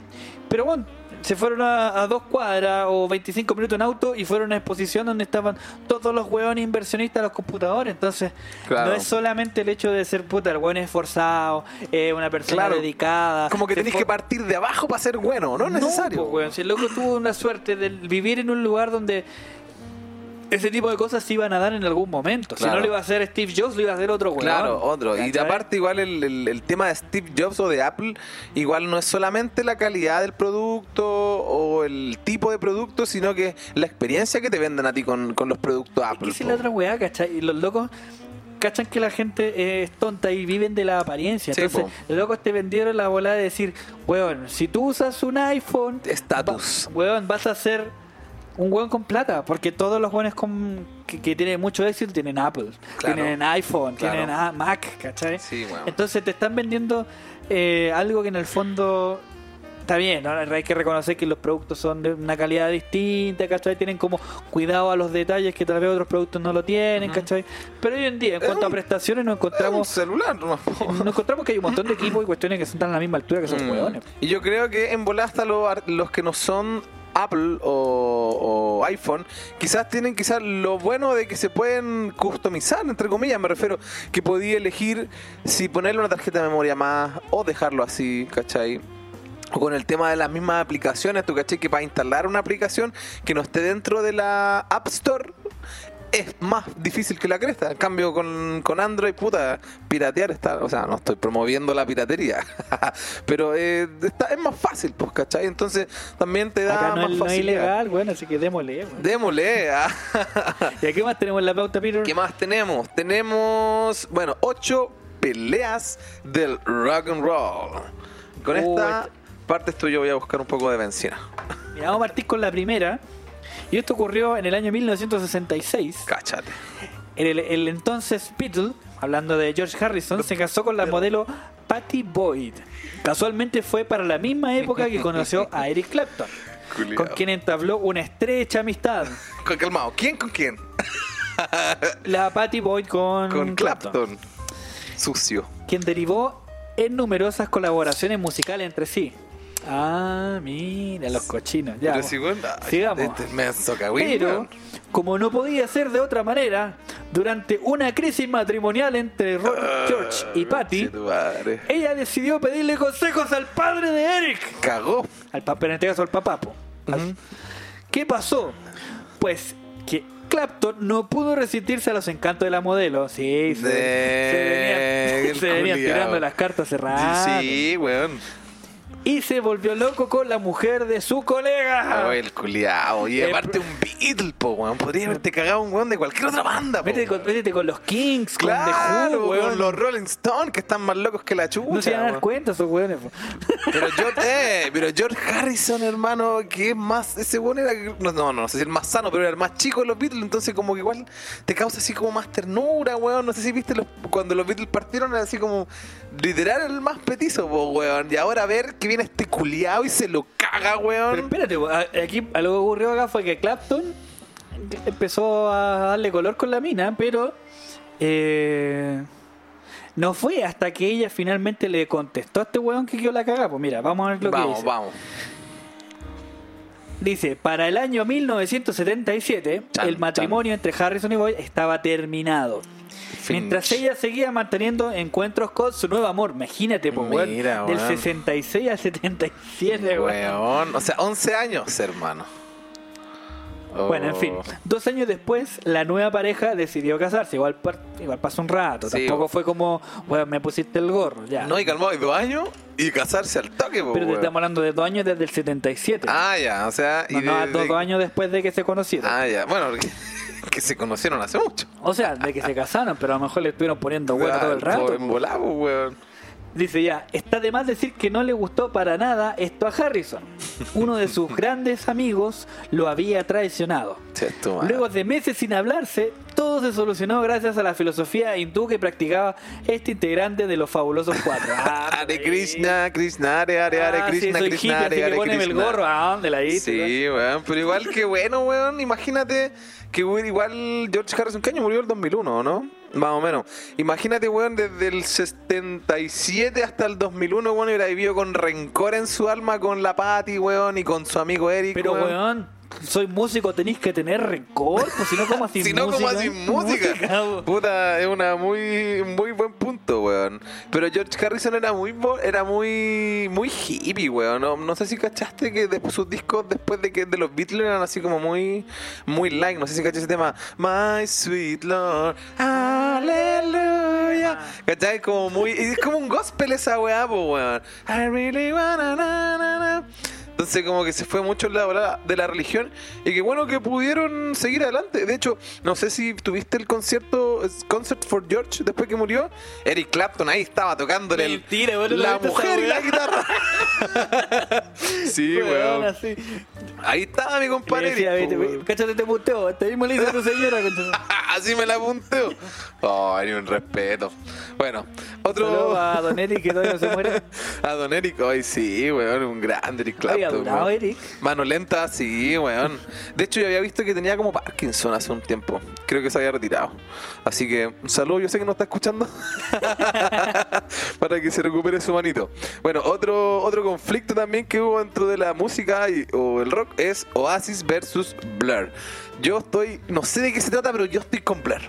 [SPEAKER 3] Pero bueno, se fueron a, a dos cuadras o 25 minutos en auto y fueron a una exposición donde estaban todos los hueones inversionistas los computadores. Entonces,
[SPEAKER 2] Claro.
[SPEAKER 3] no es solamente el hecho de ser puta, el hueón esforzado, eh, una persona
[SPEAKER 2] Claro.
[SPEAKER 3] dedicada.
[SPEAKER 2] Como que tenés que partir de abajo para ser bueno, no es necesario.
[SPEAKER 3] weón. Si el loco tuvo una suerte de vivir en un lugar donde ese tipo de cosas se iban a dar en algún momento. Si no lo iba a hacer Steve Jobs, lo iba a hacer otro weón.
[SPEAKER 2] Claro, otro. Y aparte, igual el, el- el tema de Steve Jobs o de Apple, igual no es solamente la calidad del producto o el tipo de producto, sino que la experiencia que te venden a ti con, con los productos
[SPEAKER 3] Es que
[SPEAKER 2] Apple.
[SPEAKER 3] es la otra weá, ¿cachai? Y los locos cachan que la gente es tonta y viven de la apariencia.
[SPEAKER 2] Sí,
[SPEAKER 3] Entonces,
[SPEAKER 2] po.
[SPEAKER 3] los locos te vendieron la bola de decir, weón, si tú usas un iPhone,
[SPEAKER 2] Estatus.
[SPEAKER 3] va- weón, vas a ser un weón con plata, porque todos los weones con, que, que tienen mucho éxito tienen Apple,
[SPEAKER 2] Claro.
[SPEAKER 3] tienen iPhone,
[SPEAKER 2] Claro.
[SPEAKER 3] tienen ah, Mac, ¿cachai?
[SPEAKER 2] Sí, weón.
[SPEAKER 3] Entonces te están vendiendo eh, algo que en el fondo está bien, ¿no? hay que reconocer que los productos son de una calidad distinta, ¿cachai? Tienen como cuidado a los detalles que tal vez otros productos no lo tienen, ¿cachai? Pero hoy en día, en cuanto a prestaciones, nos encontramos,
[SPEAKER 2] celular, po. <laughs>
[SPEAKER 3] nos encontramos que hay un montón de equipos y cuestiones que están a la misma altura que son
[SPEAKER 2] Mm.
[SPEAKER 3] hueones.
[SPEAKER 2] Y yo creo que en bola hasta los, los que no son Apple o, iPhone, quizás tienen quizás lo bueno de que se pueden customizar, entre comillas, me refiero, que podía elegir si ponerle una tarjeta de memoria más o dejarlo así, ¿cachai? O con el tema de las mismas aplicaciones, tú caché que para instalar una aplicación que no esté dentro de la App Store es más difícil que la cresta. En cambio, con, con Android, puta, piratear está. O sea, no estoy promoviendo la piratería, <laughs> pero eh, está, es más fácil, pues, ¿cachai? Entonces también te da
[SPEAKER 3] Acá no,
[SPEAKER 2] más
[SPEAKER 3] es, no es ilegal, bueno, así que démosle. bueno.
[SPEAKER 2] Démosle. ah. <laughs>
[SPEAKER 3] ¿Y aquí más tenemos en la pauta, Peter?
[SPEAKER 2] ¿Qué más tenemos? Tenemos, bueno, ocho peleas del rock and roll. Con
[SPEAKER 3] Uh,
[SPEAKER 2] esta
[SPEAKER 3] esta-
[SPEAKER 2] parte esto yo voy a buscar un poco de benzina.
[SPEAKER 3] Mira, vamos a partir con la primera. Y esto ocurrió en el año 1966.
[SPEAKER 2] Cáchate.
[SPEAKER 3] El, el entonces Beatle, hablando de George Harrison, se casó con la modelo Patty Boyd. Casualmente fue para la misma época que conoció a Eric Clapton, <laughs>
[SPEAKER 2] Culeado.
[SPEAKER 3] con quien entabló una estrecha amistad.
[SPEAKER 2] Con- Calmado. ¿Quién con quién? <laughs>
[SPEAKER 3] La Patty Boyd con,
[SPEAKER 2] Con Clapton. Sucio.
[SPEAKER 3] quien derivó en numerosas colaboraciones musicales entre sí. Ah, mira, los cochinos. Ya,
[SPEAKER 2] Pero si, bueno,
[SPEAKER 3] Sigamos.
[SPEAKER 2] Este es menso cagüín,
[SPEAKER 3] Pero, como no podía ser de otra manera, durante una crisis matrimonial entre Ro- George y Patty, ella decidió pedirle consejos al padre de Eric.
[SPEAKER 2] Cagó.
[SPEAKER 3] Al papá, en este caso al papá. po. Al- ¿Qué pasó? Pues que Clapton no pudo resistirse a los encantos de la modelo. Sí, se,
[SPEAKER 2] De-
[SPEAKER 3] se venía, <laughs>
[SPEAKER 2] el
[SPEAKER 3] se venía
[SPEAKER 2] culiao.
[SPEAKER 3] tirando las cartas cerradas.
[SPEAKER 2] Sí, weón.
[SPEAKER 3] Y se volvió loco con la mujer de su colega.
[SPEAKER 2] Oh, el culiao. Y
[SPEAKER 3] Eh,
[SPEAKER 2] aparte un Beatle, po, weón. Podría haberte cagado un weón de cualquier otra banda, po.
[SPEAKER 3] Métete con, métete con los Kings,
[SPEAKER 2] Claro,
[SPEAKER 3] con The Who,
[SPEAKER 2] weón, los Rolling Stones que están más locos que la chucha.
[SPEAKER 3] No se iban a dar
[SPEAKER 2] weón.
[SPEAKER 3] cuenta esos weones. po.
[SPEAKER 2] Pero George, <laughs> eh, pero George Harrison, hermano, que es más. Ese weón era. No, no, no sé si el más sano, pero era el más chico de los Beatles. Entonces, como que igual te causa así como más ternura, weón. No sé si viste los- cuando los Beatles partieron, era así como. Literal, el más petizo, po, weón. Y ahora a ver que viene este culiao y se lo caga,
[SPEAKER 3] Pero
[SPEAKER 2] weón.
[SPEAKER 3] espérate, po, a- aquí a lo que ocurrió acá fue que Clapton empezó a darle color con la mina, pero eh, no fue hasta que ella finalmente le contestó a este weón que quedó la cagada. Pues mira, vamos a ver lo que
[SPEAKER 2] Vamos,
[SPEAKER 3] dice.
[SPEAKER 2] vamos.
[SPEAKER 3] Dice, para el año 1977,
[SPEAKER 2] Chan,
[SPEAKER 3] el matrimonio entre Harrison y Boyd estaba terminado. Mientras ella seguía manteniendo encuentros con su nuevo amor. Imagínate, pues, weón,
[SPEAKER 2] Mira,
[SPEAKER 3] Del
[SPEAKER 2] weón.
[SPEAKER 3] 66 al 77, weón.
[SPEAKER 2] Weón. O sea, 11 años, hermano.
[SPEAKER 3] Bueno, en fin,
[SPEAKER 2] Oh.
[SPEAKER 3] dos años después la nueva pareja decidió casarse. Igual, igual pasó un rato.
[SPEAKER 2] Sí,
[SPEAKER 3] Tampoco fue como, bueno, me pusiste el gorro, ya.
[SPEAKER 2] No, y calmado, y dos años y casarse al toque, po,
[SPEAKER 3] Pero te estamos hablando de dos años desde el 77.
[SPEAKER 2] Ah, ya, o sea.
[SPEAKER 3] no, no,
[SPEAKER 2] de-
[SPEAKER 3] dos,
[SPEAKER 2] de-
[SPEAKER 3] dos años después de que se conocieron.
[SPEAKER 2] Ah, ya. Bueno, que, que se conocieron hace mucho.
[SPEAKER 3] O sea, de que se casaron, pero a lo mejor le estuvieron poniendo huevo todo el rato.
[SPEAKER 2] En volado, weón.
[SPEAKER 3] Dice ya, está de más decir que no le gustó para nada esto a Harrison. Uno de sus <laughs> grandes amigos lo había traicionado. Luego de meses sin hablarse, todo se solucionó gracias a la filosofía hindú que practicaba este integrante de los fabulosos cuatro. <laughs> Ah,
[SPEAKER 2] Hare Krishna, Krishna, Hare Hare Hare
[SPEAKER 3] Ah,
[SPEAKER 2] Krishna, Krishna, Hare
[SPEAKER 3] poneme el
[SPEAKER 2] Krishna.
[SPEAKER 3] gorro. ¿A dónde la?
[SPEAKER 2] Sí, weón, pero igual que bueno, weón. Imagínate que weón, igual George Harrison, ¿qué año murió? El 2001, ¿no? Más o menos. Imagínate, weón, desde el 77 hasta el 2001, weón, hubiera vivido con rencor en su alma con la Patty, weón, y con su amigo Eric,
[SPEAKER 3] Pero, weón, soy músico, tenéis que tener rencor, pues si no, como sin <laughs>
[SPEAKER 2] si no,
[SPEAKER 3] música.
[SPEAKER 2] como <laughs> música.
[SPEAKER 3] bo.
[SPEAKER 2] Puta, es una muy muy buen punto, weón. Pero George Harrison era muy era muy muy hippie, weón. No, no sé si cachaste que después sus discos después de que de los Beatles eran así como muy muy like, no sé si cachaste ese tema My Sweet Lord, Aleluya. ¿Cachai? Como muy es como un gospel esa weá, po, weón. I really wanna na, na, na. Entonces como que se fue mucho la bola de la religión y que bueno que pudieron seguir adelante. De hecho, no sé si tuviste el concierto Concert for George después que murió. Eric Clapton ahí estaba tocándole el- la mujer y la guitarra. <laughs> sí,
[SPEAKER 3] Weón,
[SPEAKER 2] weón.
[SPEAKER 3] así.
[SPEAKER 2] Ahí estaba mi compadre.
[SPEAKER 3] decía,
[SPEAKER 2] Eric,
[SPEAKER 3] vete,
[SPEAKER 2] po, weón.
[SPEAKER 3] cáchate puteo, este mismo le a tu señora. <laughs>
[SPEAKER 2] Así me la apunteo. Ay, un respeto. Bueno, otro.
[SPEAKER 3] a Don Eric que todavía no se muere. <laughs>
[SPEAKER 2] A Don Eric, ay sí, weón, un grande Eric Clapton.
[SPEAKER 3] Eric.
[SPEAKER 2] Mano lenta, sí, weón. De hecho, yo había visto que tenía como Parkinson hace un tiempo. Creo que se había retirado. Así que un saludo, yo sé que no está escuchando. <laughs> Para que se recupere su manito. Bueno, otro, otro conflicto también que hubo dentro de la música y, o el rock es Oasis versus Blur. Yo estoy, no sé de qué se trata, pero yo estoy con Blur.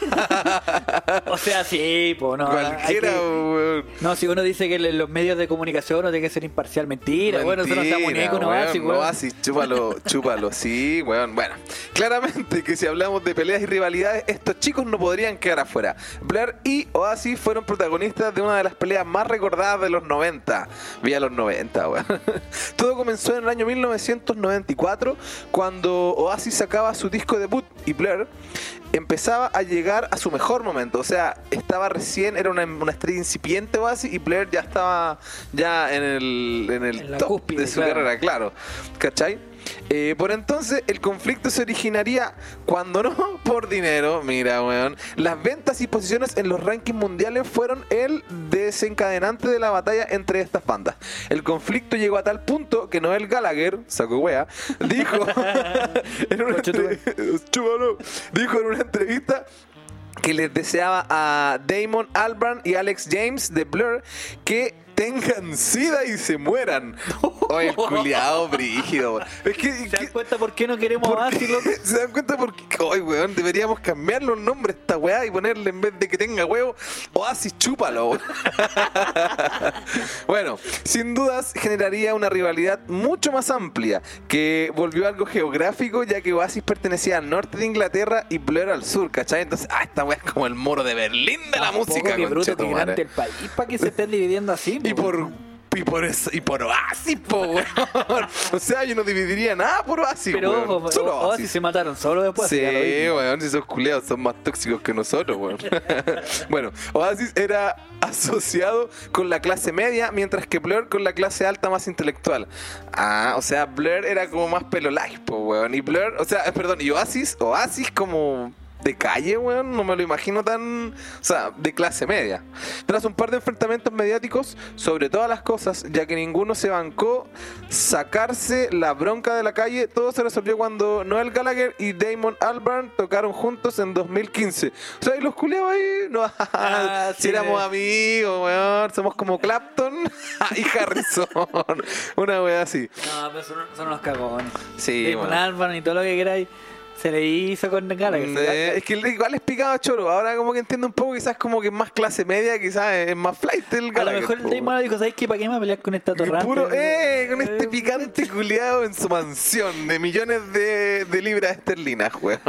[SPEAKER 2] <laughs>
[SPEAKER 3] O sea, sí, pues no.
[SPEAKER 2] Cualquiera,
[SPEAKER 3] que-
[SPEAKER 2] weón.
[SPEAKER 3] No, si uno dice que le- los medios de comunicación no tiene que ser imparcial, mentira. bueno, eso no está muy
[SPEAKER 2] Mentira,
[SPEAKER 3] con Oasis,
[SPEAKER 2] weón,
[SPEAKER 3] weón.
[SPEAKER 2] Oasis, chúpalo, chúpalo, sí, weón. Bueno, claramente que si hablamos de peleas y rivalidades, estos chicos no podrían quedar afuera. Blur y Oasis fueron protagonistas de una de las peleas más recordadas de los 90. Vía los 90, weón. <laughs> Todo comenzó en el año 1994, cuando Oasis sacaba su disco debut y Blur empezaba a llegar a su mejor momento. O sea, estaba recién, era una, una estrella incipiente Oasis y Blair ya estaba ya en el, en el
[SPEAKER 3] En
[SPEAKER 2] top
[SPEAKER 3] cúspide,
[SPEAKER 2] de su
[SPEAKER 3] claro.
[SPEAKER 2] carrera, claro. ¿Cachai? Eh, por entonces el conflicto se originaría cuando no <laughs> por dinero, mira weón, las ventas y posiciones en los rankings mundiales fueron el desencadenante de la batalla entre estas bandas. El conflicto llegó a tal punto que Noel Gallagher, saco wea, dijo <laughs> en una <laughs> dijo en una entrevista que les deseaba a Damon Albarn y Alex James de Blur que tengan sida y se mueran. <laughs> Oye, el culiado brígido. Es que,
[SPEAKER 3] ¿Se
[SPEAKER 2] que-
[SPEAKER 3] dan cuenta por qué no queremos loco? <laughs>
[SPEAKER 2] ¿Se dan cuenta por qué? Oye, weón, deberíamos cambiar los nombres a esta weá y ponerle en vez de que tenga huevo, Oasis chúpalo. <laughs> bueno, sin dudas generaría una rivalidad mucho más amplia que volvió algo geográfico ya que Oasis pertenecía al norte de Inglaterra y Blur al sur, ¿cachai? Entonces, ah, esta weá es como el moro de Berlín de la música,
[SPEAKER 3] Qué bruto,
[SPEAKER 2] conchetumare.
[SPEAKER 3] grande el país para que se estén dividiendo así.
[SPEAKER 2] Y
[SPEAKER 3] po,
[SPEAKER 2] por y por eso, y por Oasis, po, weón. <laughs> O sea, yo no dividiría nada por Oasis,
[SPEAKER 3] Pero
[SPEAKER 2] weón.
[SPEAKER 3] ojo,
[SPEAKER 2] Solo
[SPEAKER 3] Oasis
[SPEAKER 2] Oasis.
[SPEAKER 3] se mataron solo después.
[SPEAKER 2] Sí, weón, si esos culiados son más tóxicos que nosotros, weón. <laughs> bueno, Oasis era asociado con la clase media, mientras que Blur con la clase alta más intelectual. Ah, o sea, Blur era como más pelo light, po, weón. Y Blur, o sea, eh, perdón, y Oasis, Oasis como de calle, weón, no me lo imagino tan, o sea, de clase media. Tras un par de enfrentamientos mediáticos sobre todas las cosas, ya que ninguno se bancó sacarse la bronca de la calle, todo se resolvió cuando Noel Gallagher y Damon Albarn tocaron juntos en 2015. O sea, y los culiados ahí, no, <laughs>
[SPEAKER 3] Ah,
[SPEAKER 2] si
[SPEAKER 3] sí,
[SPEAKER 2] éramos amigos, weón, somos como Clapton <laughs> y Harrison, <laughs> una wea así.
[SPEAKER 3] No, pero son, son unos cagones.
[SPEAKER 2] Sí,
[SPEAKER 3] Damon
[SPEAKER 2] bueno.
[SPEAKER 3] Albarn y todo lo que queráis se le hizo con Gallagher.
[SPEAKER 2] Eh, es que igual es picado choro. Ahora como que entiendo un poco, quizás como que es más clase media, quizás es más flight el
[SPEAKER 3] A lo
[SPEAKER 2] Gallagher.
[SPEAKER 3] mejor el
[SPEAKER 2] po,
[SPEAKER 3] Damon dijo, ¿sabes qué? ¿Para qué me voy a pelear con esta torrante?
[SPEAKER 2] Puro, eh, con este picante culiado en su mansión de millones de, de libras esterlinas, weón.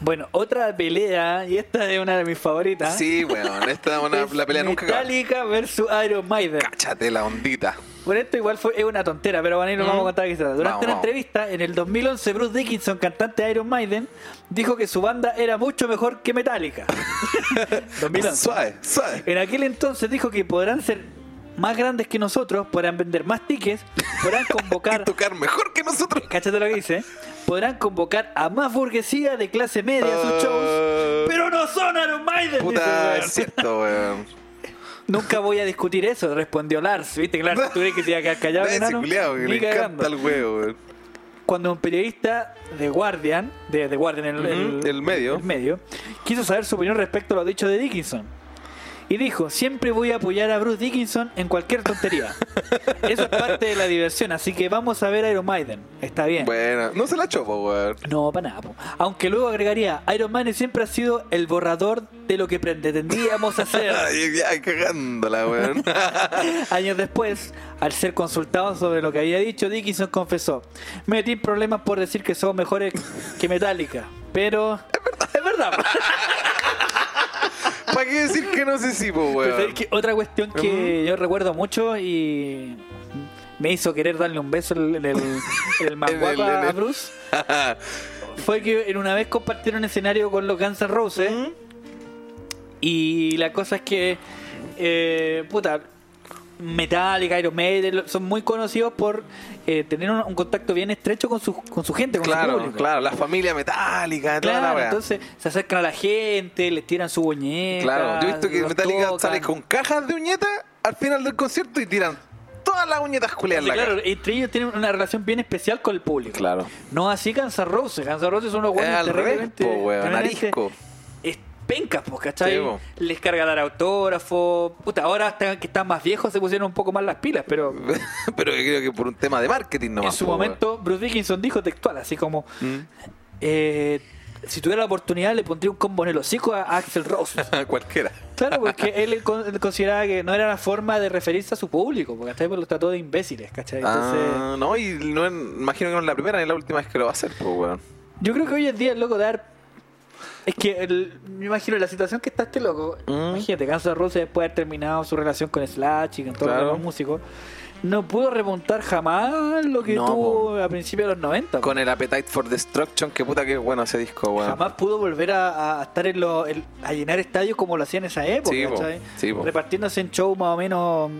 [SPEAKER 3] Bueno, otra pelea, y esta es una de mis favoritas.
[SPEAKER 2] Sí, weón, esta es una, <laughs>
[SPEAKER 3] es
[SPEAKER 2] la pelea nunca.
[SPEAKER 3] Metallica versus Iron Maiden.
[SPEAKER 2] Cáchate la ondita.
[SPEAKER 3] Bueno, esto igual fue, es una tontera, pero bueno, ahí nos
[SPEAKER 2] Mm.
[SPEAKER 3] vamos a contar qué se trata. Durante
[SPEAKER 2] Vamos,
[SPEAKER 3] una
[SPEAKER 2] vamos.
[SPEAKER 3] entrevista en el 2011, Bruce Dickinson, cantante de Iron Maiden, dijo que su banda era mucho mejor que Metallica. <laughs> 2011.
[SPEAKER 2] Suave, suave.
[SPEAKER 3] En aquel entonces dijo que podrán ser más grandes que nosotros, podrán vender más tickets, podrán <laughs>
[SPEAKER 2] Y
[SPEAKER 3] convocar,
[SPEAKER 2] tocar mejor que nosotros.
[SPEAKER 3] cáchate lo que dice, podrán convocar a más burguesía de clase media a sus shows, pero no son Iron Maiden. dice,
[SPEAKER 2] Puta,
[SPEAKER 3] weón.
[SPEAKER 2] es cierto, weón.
[SPEAKER 3] Nunca voy a discutir eso, respondió Lars. ¿Viste? Claro, tú crees que se iba a quedar callado,
[SPEAKER 2] Ese
[SPEAKER 3] enano?
[SPEAKER 2] culiao que
[SPEAKER 3] Ni
[SPEAKER 2] le
[SPEAKER 3] cagando.
[SPEAKER 2] encanta el huevo, weón.
[SPEAKER 3] Cuando un periodista de Guardian, de The Guardian, el,
[SPEAKER 2] Ujú, el medio.
[SPEAKER 3] el medio, quiso saber su opinión respecto a lo dicho de Dickinson. Y dijo, siempre voy a apoyar a Bruce Dickinson en cualquier tontería. <laughs> Eso es parte de la diversión, así que vamos a ver Iron Maiden. Está bien.
[SPEAKER 2] Bueno, no se la chopo, weón.
[SPEAKER 3] No, para nada. po. Aunque luego agregaría, Iron Maiden siempre ha sido el borrador de lo que pretendíamos hacer. <laughs>
[SPEAKER 2] Ya, cagándola, weón. <laughs>
[SPEAKER 3] Años después, al ser consultado sobre lo que había dicho, Dickinson confesó: Me metí problemas por decir que somos mejores que Metallica. Pero. Es verdad.
[SPEAKER 2] ¿Para qué decir que no sé si, po, weón?
[SPEAKER 3] Otra cuestión que yo recuerdo mucho y me hizo querer darle un beso en el, el, el <laughs>
[SPEAKER 2] el-
[SPEAKER 3] a
[SPEAKER 2] el-
[SPEAKER 3] Bruce <laughs> fue que en una vez compartieron escenario con los Guns N' Roses y la cosa es que eh, puta Metallica, Iron Maiden son muy conocidos por eh, tener un, un contacto bien estrecho con su, con su gente, con su
[SPEAKER 2] Claro,
[SPEAKER 3] público.
[SPEAKER 2] claro, la familia metálica, toda la
[SPEAKER 3] Claro, entonces se acercan a la gente, les tiran su muñeca.
[SPEAKER 2] Claro, yo he visto que Metallica
[SPEAKER 3] tocan.
[SPEAKER 2] sale con cajas de uñetas al final del concierto y tiran todas las uñetas culiadas la
[SPEAKER 3] Claro,
[SPEAKER 2] cara.
[SPEAKER 3] entre ellos tienen una relación bien especial con el público.
[SPEAKER 2] Claro.
[SPEAKER 3] No así Guns N' Roses. Guns N' Roses son unos
[SPEAKER 2] Es
[SPEAKER 3] buenos
[SPEAKER 2] al weón,
[SPEAKER 3] terriblemente
[SPEAKER 2] arisco.
[SPEAKER 3] Pencas, pues, ¿cachai?
[SPEAKER 2] Sí.
[SPEAKER 3] Les carga dar autógrafo. Puta, ahora hasta que están más viejos se pusieron un poco más las pilas, pero <laughs>
[SPEAKER 2] Pero yo creo que por un tema de marketing nomás.
[SPEAKER 3] en su
[SPEAKER 2] po,
[SPEAKER 3] momento Bruce Dickinson dijo textual, así como...
[SPEAKER 2] weón.
[SPEAKER 3] eh, si tuviera la oportunidad le pondría un combo en el hocico a Axel Rose.
[SPEAKER 2] Mm. <laughs> Cualquiera.
[SPEAKER 3] Claro, porque <laughs> él, con- él consideraba que no era la forma de referirse a su público, porque hasta los trató de imbéciles, ¿cachai? Entonces,
[SPEAKER 2] Ah, no, y no imagino que no es la primera ni la última vez que lo va a hacer, pues, weón.
[SPEAKER 3] yo creo que hoy en día el loco dar. Es que el- me imagino la situación que está este loco.
[SPEAKER 2] Mm.
[SPEAKER 3] Imagínate, Guns N' Roses después de haber terminado su relación con Slash y con todos
[SPEAKER 2] Claro.
[SPEAKER 3] los demás músicos, no pudo remontar jamás lo que
[SPEAKER 2] No,
[SPEAKER 3] tuvo a principios de los 90.
[SPEAKER 2] Con el Appetite for Destruction, que puta que bueno ese disco, weón.
[SPEAKER 3] Jamás pudo volver a, a estar en lo, en- a llenar estadios como lo hacía en esa época,
[SPEAKER 2] Sí, po, po.
[SPEAKER 3] repartiéndose en show más o menos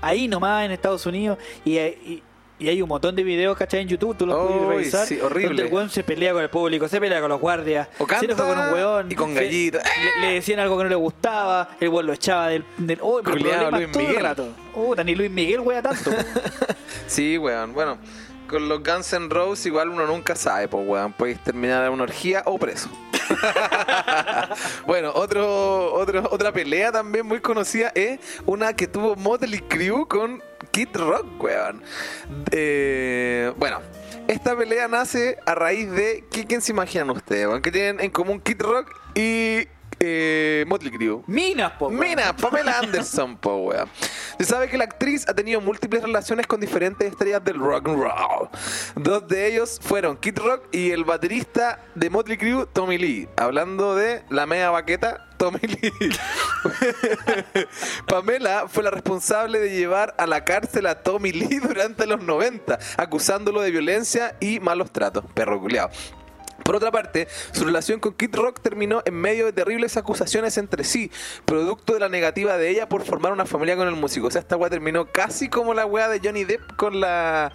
[SPEAKER 3] ahí nomás en Estados Unidos y, y- y hay un montón de videos, ¿cachai? En YouTube, tú los puedes revisar,
[SPEAKER 2] sí, horrible.
[SPEAKER 3] donde el weón se pelea con el público, se pelea con los guardias,
[SPEAKER 2] O
[SPEAKER 3] se enoja
[SPEAKER 2] canta
[SPEAKER 3] con un weón,
[SPEAKER 2] y con gallitos.
[SPEAKER 3] le, le decían algo que no le gustaba, el weón lo echaba del... del oh, pero
[SPEAKER 2] Luis
[SPEAKER 3] todo el
[SPEAKER 2] Miguel.
[SPEAKER 3] rato. Puta, ni Luis Miguel wea tanto. <laughs>
[SPEAKER 2] Sí, weón. Bueno, con los Guns N' Roses igual uno nunca sabe, pues, weón. Puedes terminar en una orgía o preso. <laughs> bueno, otro, otro, otra pelea también muy conocida es una que tuvo Motley Crue con Kid Rock, weón. Eh, bueno, esta pelea nace a raíz de... ¿qué- ¿Quién se imaginan ustedes, weón? Que tienen en común Kid Rock y eh, Motley Crue.
[SPEAKER 3] Minas, po. weón.
[SPEAKER 2] Mira, Pamela Anderson, po, weón. Se sabe que la actriz ha tenido múltiples relaciones con diferentes estrellas del rock and roll. Dos de ellos fueron Kid Rock y el baterista de Motley Crue, Tommy Lee. Hablando de la mega baqueta, Tommy Lee. <laughs> Pamela fue la responsable de llevar a la cárcel a Tommy Lee durante los 90, acusándolo de violencia y malos tratos. Perro culiao. Por otra parte, su relación con Kid Rock terminó en medio de terribles acusaciones entre sí, producto de la negativa de ella por formar una familia con el músico. O sea, esta weá terminó casi como la weá de Johnny Depp con la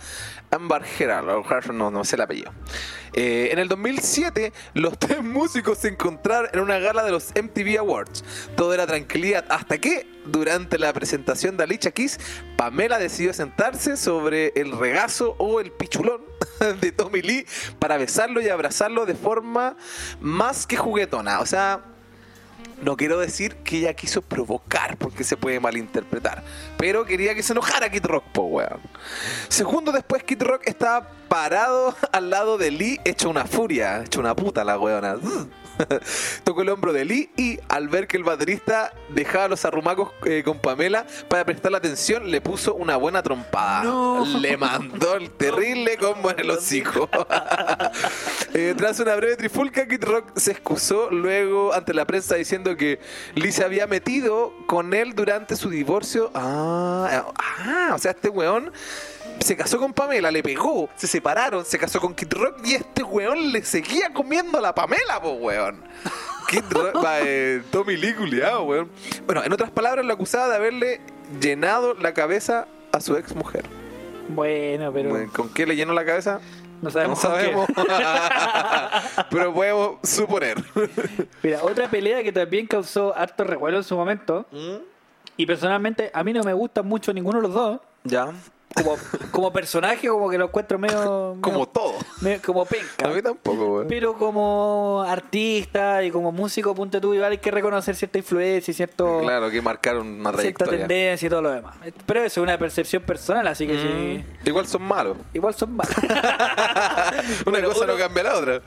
[SPEAKER 2] Amber Heard, no, no sé el apellido. Eh, en el 2007, los tres músicos se encontraron en una gala de los MTV Awards. Todo era tranquilidad hasta que, durante la presentación de Alicia Keys, Pamela decidió sentarse sobre el regazo o el pichulón <laughs> de Tommy Lee para besarlo y abrazarlo de forma más que juguetona. O sea, no quiero decir que ella quiso provocar, porque se puede malinterpretar. Pero quería que se enojara Kid Rock, po, weón. Segundos después, Kid Rock estaba parado al lado de Lee, hecho una furia, hecho una puta la weona. <laughs> Tocó el hombro de Lee y al ver que el baterista dejaba los arrumacos eh, con Pamela para prestarle atención, le puso una buena trompada.
[SPEAKER 3] No.
[SPEAKER 2] Le mandó el terrible combo en el hocico. <laughs> Eh, tras una breve trifulca, Kid Rock se excusó luego ante la prensa diciendo que Lee se había metido con él durante su divorcio. Ah, ah, o sea, este weón se casó con Pamela, le pegó, se separaron, se casó con Kid Rock y este weón le seguía comiendo a la Pamela, po weón. Kid Rock, <laughs> va, eh, Tommy Lee, culiao, weón. Bueno, en otras palabras, lo acusaba de haberle llenado la cabeza a su ex mujer.
[SPEAKER 3] Bueno, pero
[SPEAKER 2] ¿Con qué le llenó la cabeza?
[SPEAKER 3] no sabemos.
[SPEAKER 2] no sabemos. <laughs> Pero podemos suponer.
[SPEAKER 3] Mira, otra pelea que también causó harto revuelo en su momento. Y personalmente, a mí no me gusta mucho ninguno de los dos.
[SPEAKER 2] Ya.
[SPEAKER 3] Como, como personaje, como que lo encuentro medio. <laughs>
[SPEAKER 2] Como todo.
[SPEAKER 3] medio- como penca.
[SPEAKER 2] A mí tampoco, weón.
[SPEAKER 3] Pero como artista y como músico, punto tú, igual hay que reconocer cierta influencia y cierto,
[SPEAKER 2] Claro, que marcaron una
[SPEAKER 3] cierta
[SPEAKER 2] trayectoria.
[SPEAKER 3] tendencia y todo lo demás. Pero eso es una percepción personal, así que sí.
[SPEAKER 2] Mm, Igual son malos.
[SPEAKER 3] Igual son malos. <laughs>
[SPEAKER 2] Una
[SPEAKER 3] Bueno,
[SPEAKER 2] cosa
[SPEAKER 3] uno-
[SPEAKER 2] no cambia la otra.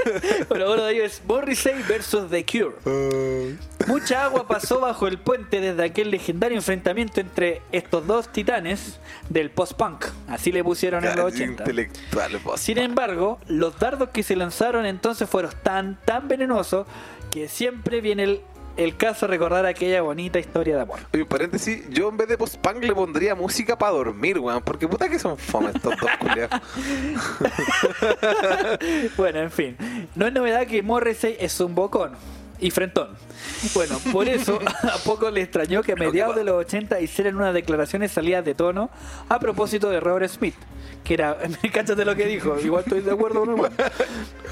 [SPEAKER 2] <laughs>
[SPEAKER 3] bueno, uno de ellos es Morrissey versus The Cure. Mucha agua pasó bajo el puente desde aquel legendario enfrentamiento entre estos dos titanes del post-punk. Así le pusieron en los 80.
[SPEAKER 2] Intelectual, vos.
[SPEAKER 3] Sin embargo, los dardos que se lanzaron entonces fueron tan, tan venenosos que siempre viene el, el caso de recordar aquella bonita historia de amor.
[SPEAKER 2] Oye, paréntesis, yo en vez de post-punk le pondría música para dormir, weón. Porque puta que son fome estos dos <laughs> culiados.
[SPEAKER 3] Bueno, en fin, no es novedad que Morrissey es un bocón y frentón. Bueno, por eso <laughs> a poco le extrañó que a mediados de los 80 hicieran unas declaraciones salidas de tono a propósito de Robert Smith, que era, <laughs> cáchate lo que dijo, igual estoy de acuerdo con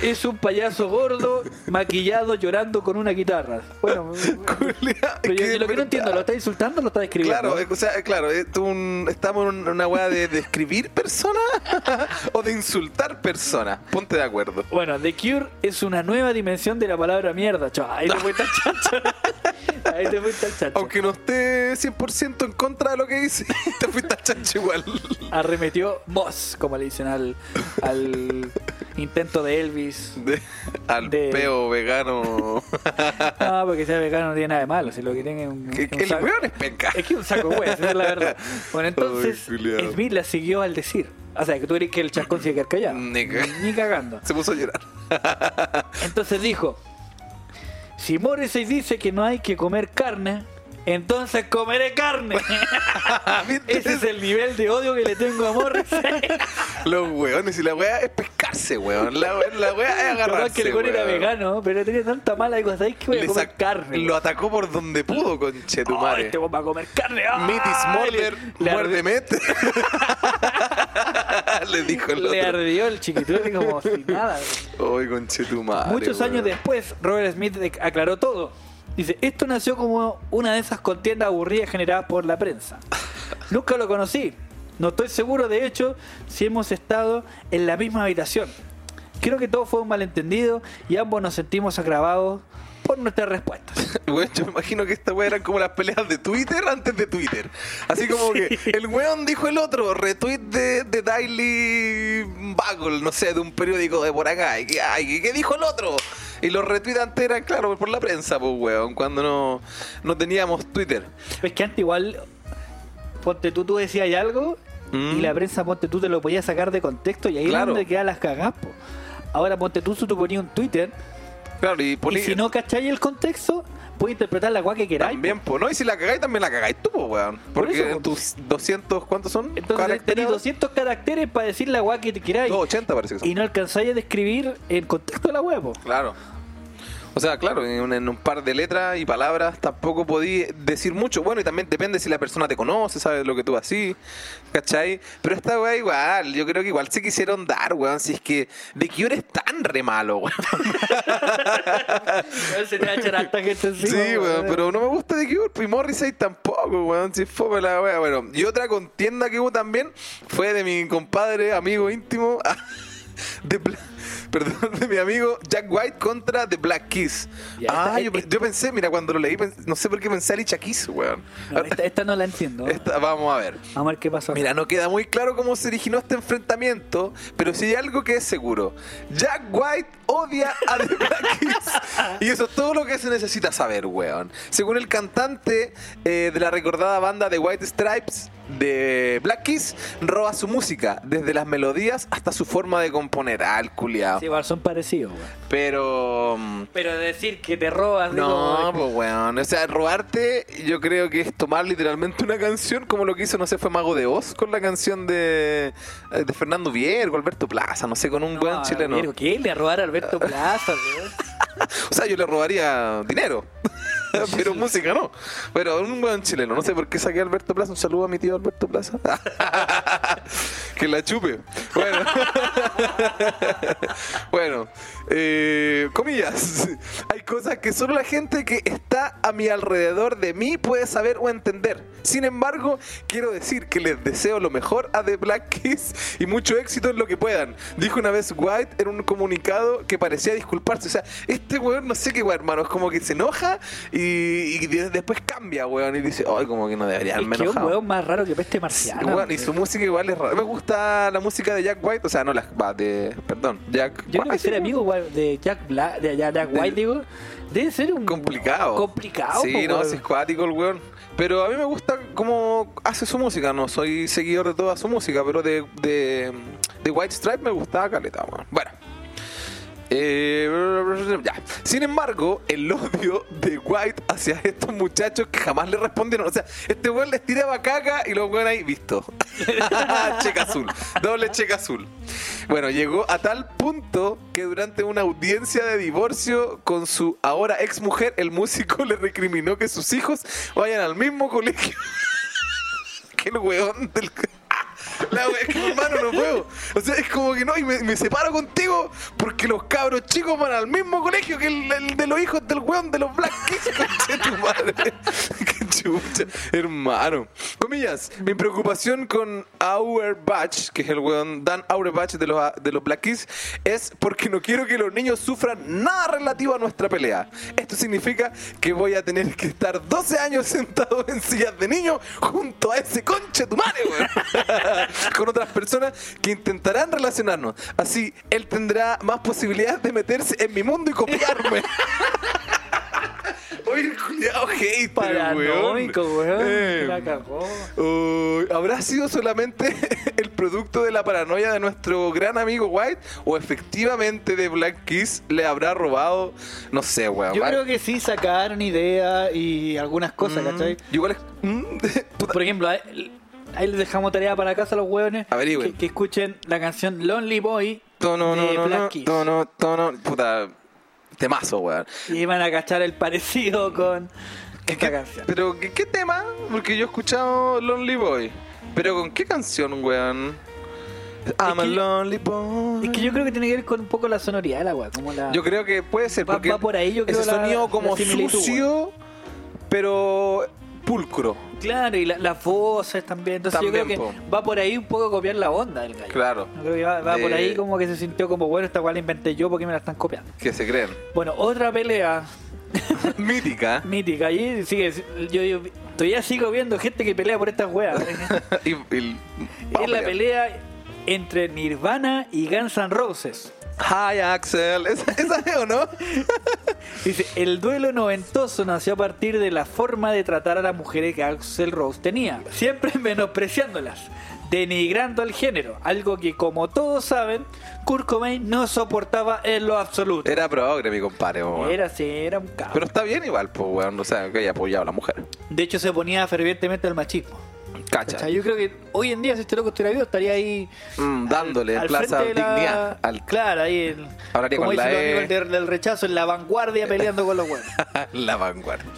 [SPEAKER 3] Es un payaso gordo, maquillado, llorando con una guitarra. Bueno, <laughs> pero yo, lo que no entiendo, ¿lo está insultando o lo está describiendo?
[SPEAKER 2] Claro, eh, o sea, claro, es un- estamos en una weá de describir personas o de insultar personas. Ponte de acuerdo.
[SPEAKER 3] Bueno, The Cure es una nueva dimensión de la palabra mierda, chaval. Ahí te fuiste al chancho. <laughs> Ahí te fuiste al chancho.
[SPEAKER 2] Aunque no esté 100% en contra de lo que dice, <laughs> te fuiste al chancho igual.
[SPEAKER 3] Arremetió Moss, como le dicen al, al intento de Elvis.
[SPEAKER 2] De- al
[SPEAKER 3] De-
[SPEAKER 2] peo vegano. <laughs>
[SPEAKER 3] No, porque sea vegano no tiene nada de malo. Si lo que tiene es un,
[SPEAKER 2] que,
[SPEAKER 3] un
[SPEAKER 2] que el
[SPEAKER 3] saco-
[SPEAKER 2] es penca.
[SPEAKER 3] Es que un saco hueá, esa es la verdad. Bueno, entonces
[SPEAKER 2] Ay.
[SPEAKER 3] Smith la siguió al decir. O sea, que tú crees que el chascón se quedar callado.
[SPEAKER 2] Ni
[SPEAKER 3] Ni cagando.
[SPEAKER 2] Se puso a llorar.
[SPEAKER 3] Entonces dijo, si Morrissey dice que no hay que comer carne, entonces comeré carne. <laughs> Ese es el nivel de odio que le tengo a Morrissey. <laughs>
[SPEAKER 2] Los weones y la wea es pescarse, weón. La, wea- la wea es agarrarse.
[SPEAKER 3] que el güey era
[SPEAKER 2] weón.
[SPEAKER 3] vegano, pero tenía tanta mala cosa, ¿sabes que voy a
[SPEAKER 2] Le
[SPEAKER 3] comer carne?
[SPEAKER 2] Lo atacó por donde pudo, conche tu madre.
[SPEAKER 3] este weón va a comer carne. Le- le
[SPEAKER 2] muerde met. <laughs> Le dijo el
[SPEAKER 3] Le
[SPEAKER 2] otro.
[SPEAKER 3] ardió el chiquitruque como si nada.
[SPEAKER 2] Ay, conche tu madre.
[SPEAKER 3] Muchos
[SPEAKER 2] weón.
[SPEAKER 3] años después, Robert Smith aclaró todo. Dice, esto nació como una de esas contiendas aburridas generadas por la prensa. <laughs> Nunca lo conocí. No estoy seguro, de hecho, si hemos estado en la misma habitación. Creo que todo fue un malentendido y ambos nos sentimos agravados por nuestras respuestas. <laughs>
[SPEAKER 2] Weón, yo me imagino que esta weá eran como las peleas de Twitter antes de Twitter. Así como que <laughs> el weón dijo el otro, retweet de, de Daily Bugle, no sé, de un periódico de por acá. Y que, ay, ¿qué dijo el otro? Y los retweets antes eran, claro, por la prensa, pues weón, cuando no, no teníamos Twitter.
[SPEAKER 3] Es que antes igual, ponte tú, tú decías algo
[SPEAKER 2] Mm.
[SPEAKER 3] y la prensa, ponte tú, te lo podía sacar de contexto y ahí
[SPEAKER 2] Claro.
[SPEAKER 3] es donde quedan las cagás. po. Ahora, ponte tú, si tú ponías un Twitter
[SPEAKER 2] Claro, y,
[SPEAKER 3] y si no cacháis el contexto, puedes interpretar la guay que queráis.
[SPEAKER 2] También, pues, ¿no? Y si la cagáis, también la cagáis tú, pues, weón.
[SPEAKER 3] Por
[SPEAKER 2] Porque
[SPEAKER 3] eso,
[SPEAKER 2] en tus 200, ¿cuántos son?
[SPEAKER 3] Entonces tenéis 200 caracteres para decir la guay que te queráis.
[SPEAKER 2] 280 parece que son.
[SPEAKER 3] Y no alcanzáis a describir el contexto de la huevo.
[SPEAKER 2] Claro. O sea, claro, en un, en un par de letras y palabras tampoco podí decir mucho. Bueno, y también depende si la persona te conoce, sabes lo que tú así, ¿cachai? Pero esta weá igual, yo creo que igual se quisieron dar, weón. Si es que de Cure es tan re malo, <laughs> weón.
[SPEAKER 3] Se te va a echar alta gente encima.
[SPEAKER 2] Sí, weón, pero no me gusta de Cure. Y Morrissey tampoco, weón. Si fue la weá, bueno. Y otra contienda que hubo también fue de mi compadre, amigo íntimo, <laughs> de <laughs> Perdón, de mi amigo Jack White contra The Black Keys.
[SPEAKER 3] Ya,
[SPEAKER 2] ah, yo, yo pensé, mira, cuando lo leí, pens- no sé por qué pensé Alicia Keys, weón.
[SPEAKER 3] No, esta, esta no la entiendo.
[SPEAKER 2] Esta- vamos a ver.
[SPEAKER 3] Vamos a ver qué pasó.
[SPEAKER 2] Mira, no queda muy claro cómo se originó este enfrentamiento, pero sí hay algo que es seguro. Jack White odia a The Black Keys. <laughs> Y eso es todo lo que se necesita saber, weón. Según el cantante eh, de la recordada banda de White Stripes, de Black Keys, roba su música, desde las melodías hasta su forma de componer. Ah, el culiao.
[SPEAKER 3] Sí, igual son parecidos, weón.
[SPEAKER 2] Pero...
[SPEAKER 3] Pero decir que te robas,
[SPEAKER 2] no,
[SPEAKER 3] digo,
[SPEAKER 2] pues weón. O sea, robarte, yo creo que es tomar literalmente una canción como lo que hizo, no sé, fue Mago de Oz con la canción de, eh, de Fernando Viergo, Alberto Plaza, no sé, con un
[SPEAKER 3] no,
[SPEAKER 2] weón chileno.
[SPEAKER 3] Virgo, ¿Qué? Le robar a Alberto <laughs> Plaza, weón.
[SPEAKER 2] O sea, yo le robaría dinero. <laughs> Pero música no. Pero un buen chileno. No sé por qué saqué a Alberto Plaza. Un saludo a mi tío Alberto Plaza. <laughs> que la chupe. Bueno. <laughs> bueno. eh, comillas. Hay cosas que solo la gente que está a mi alrededor de mí puede saber o entender. Sin embargo, quiero decir que les deseo lo mejor a The Black Keys y mucho éxito en lo que puedan. Dijo una vez White en un comunicado que parecía disculparse. O sea, este weón no sé qué weón, hermano. Es como que se enoja y, y de- después cambia, weón. Y dice, ay, como que no debería
[SPEAKER 3] Es
[SPEAKER 2] haberme
[SPEAKER 3] que es un
[SPEAKER 2] enojado.
[SPEAKER 3] weón más raro que peste
[SPEAKER 2] Sí,
[SPEAKER 3] marciana.
[SPEAKER 2] weón, y su música igual es rara. Me gusta la música de Jack White, o sea, no la va, de. Perdón, Jack
[SPEAKER 3] Yo creo que ser
[SPEAKER 2] sí,
[SPEAKER 3] amigo de Jack Black, de Jack White, digo, debe ser un
[SPEAKER 2] Complicado.
[SPEAKER 3] complicado.
[SPEAKER 2] Sí,
[SPEAKER 3] po,
[SPEAKER 2] no, es cuático el weón. Pero a mí me gusta cómo hace su música. No soy seguidor de toda su música, pero de, de, de White Stripe me gustaba caleta, weón. Bueno. Eh, ya. Sin embargo, el odio de White hacia estos muchachos que jamás le respondieron. O sea, este weón les tiraba caca y los weón ahí, visto. <laughs> checa azul. Doble checa azul. Bueno, llegó a tal punto que durante una audiencia de divorcio con su ahora ex mujer, el músico <laughs> le recriminó que sus hijos vayan al mismo colegio <laughs> que el weón del. La wea, es que hermano no puedo. O sea, es como que no, y me, separo contigo porque los cabros chicos van al mismo colegio que el, de los hijos del weón de los Black Keys, <laughs> conche tu madre. <laughs> Qué Chucha, hermano. Comillas, mi preocupación con Auerbach, que es el weón Dan Auerbach de los, de los Black Keys, es porque no quiero que los niños sufran nada relativo a nuestra pelea. Esto significa que voy a tener que estar 12 años sentado en sillas de niño junto a ese conche tu madre, weón. <laughs> <laughs> con otras personas que intentarán relacionarnos. Así, él tendrá más posibilidades de meterse en mi mundo y copiarme. <laughs> Oye, cuidado, hater,
[SPEAKER 3] Paranoico, weón.
[SPEAKER 2] Eh,
[SPEAKER 3] La cagó.
[SPEAKER 2] ¿Habrá sido solamente <laughs> el producto de la paranoia de nuestro gran amigo White? ¿O efectivamente de Black Kiss le habrá robado? No sé, weón.
[SPEAKER 3] Yo creo que sí sacaron ideas y algunas cosas, ¿cachai?
[SPEAKER 2] Mm, Igual es. mm.
[SPEAKER 3] Por ejemplo, ahí, les dejamos tarea para casa a los hueones que, que escuchen la canción Lonely Boy
[SPEAKER 2] Tono, no,
[SPEAKER 3] de
[SPEAKER 2] no,
[SPEAKER 3] Black
[SPEAKER 2] no,
[SPEAKER 3] Keys.
[SPEAKER 2] tono, tono, puta. Temazo, weón.
[SPEAKER 3] Y van a cachar el parecido con esta
[SPEAKER 2] ¿Qué-
[SPEAKER 3] canción.
[SPEAKER 2] Pero, ¿qué, qué tema? Porque yo he escuchado Lonely Boy. ¿Pero con qué canción, weón? I'm a
[SPEAKER 3] que-
[SPEAKER 2] lonely boy.
[SPEAKER 3] Es que yo creo que tiene que ver con un poco la sonoridad de la como la...
[SPEAKER 2] Yo creo que puede ser
[SPEAKER 3] Va-
[SPEAKER 2] porque
[SPEAKER 3] va por ahí, yo creo,
[SPEAKER 2] ese
[SPEAKER 3] la-
[SPEAKER 2] sonido como
[SPEAKER 3] la
[SPEAKER 2] sucio, pero pulcro.
[SPEAKER 3] Claro, y la- las voces también. Entonces yo creo que va por ahí un poco copiar la onda del gallo.
[SPEAKER 2] Claro.
[SPEAKER 3] Yo creo que va, va
[SPEAKER 2] De-
[SPEAKER 3] por ahí como que se sintió como, bueno, esta weá la inventé yo porque me la están copiando.
[SPEAKER 2] Que se creen.
[SPEAKER 3] Bueno, otra pelea <laughs>
[SPEAKER 2] Mítica.
[SPEAKER 3] mítica. Y sigue, yo, yo todavía sigo viendo gente que pelea por estas weas. <laughs>
[SPEAKER 2] y, y-
[SPEAKER 3] es la pelea entre Nirvana y Guns N' Roses.
[SPEAKER 2] Hi Axel. ¿Esa, es <laughs> o no? <laughs>
[SPEAKER 3] Dice, el duelo noventoso nació a partir de la forma de tratar a las mujeres que Axel Rose tenía, siempre <laughs> menospreciándolas, denigrando al género, algo que como todos saben, Kurt Cobain no soportaba en lo absoluto.
[SPEAKER 2] Era progre, mi compadre. weón.
[SPEAKER 3] Era así, era un cabrón.
[SPEAKER 2] Pero está bien igual, pues, weón. O sea, que haya apoyado a la mujer.
[SPEAKER 3] De hecho se oponía fervientemente al machismo.
[SPEAKER 2] Cacha.
[SPEAKER 3] ¿Cachai? Yo creo que hoy en día si este loco estuviera vivo estaría ahí
[SPEAKER 2] Mm, dándole en
[SPEAKER 3] al
[SPEAKER 2] Plaza
[SPEAKER 3] de la-
[SPEAKER 2] Dignidad. Al...
[SPEAKER 3] Claro, ahí el,
[SPEAKER 2] Hablaría
[SPEAKER 3] como
[SPEAKER 2] con la E.
[SPEAKER 3] del, del rechazo en la vanguardia peleando con los <laughs> buenos.
[SPEAKER 2] la vanguardia.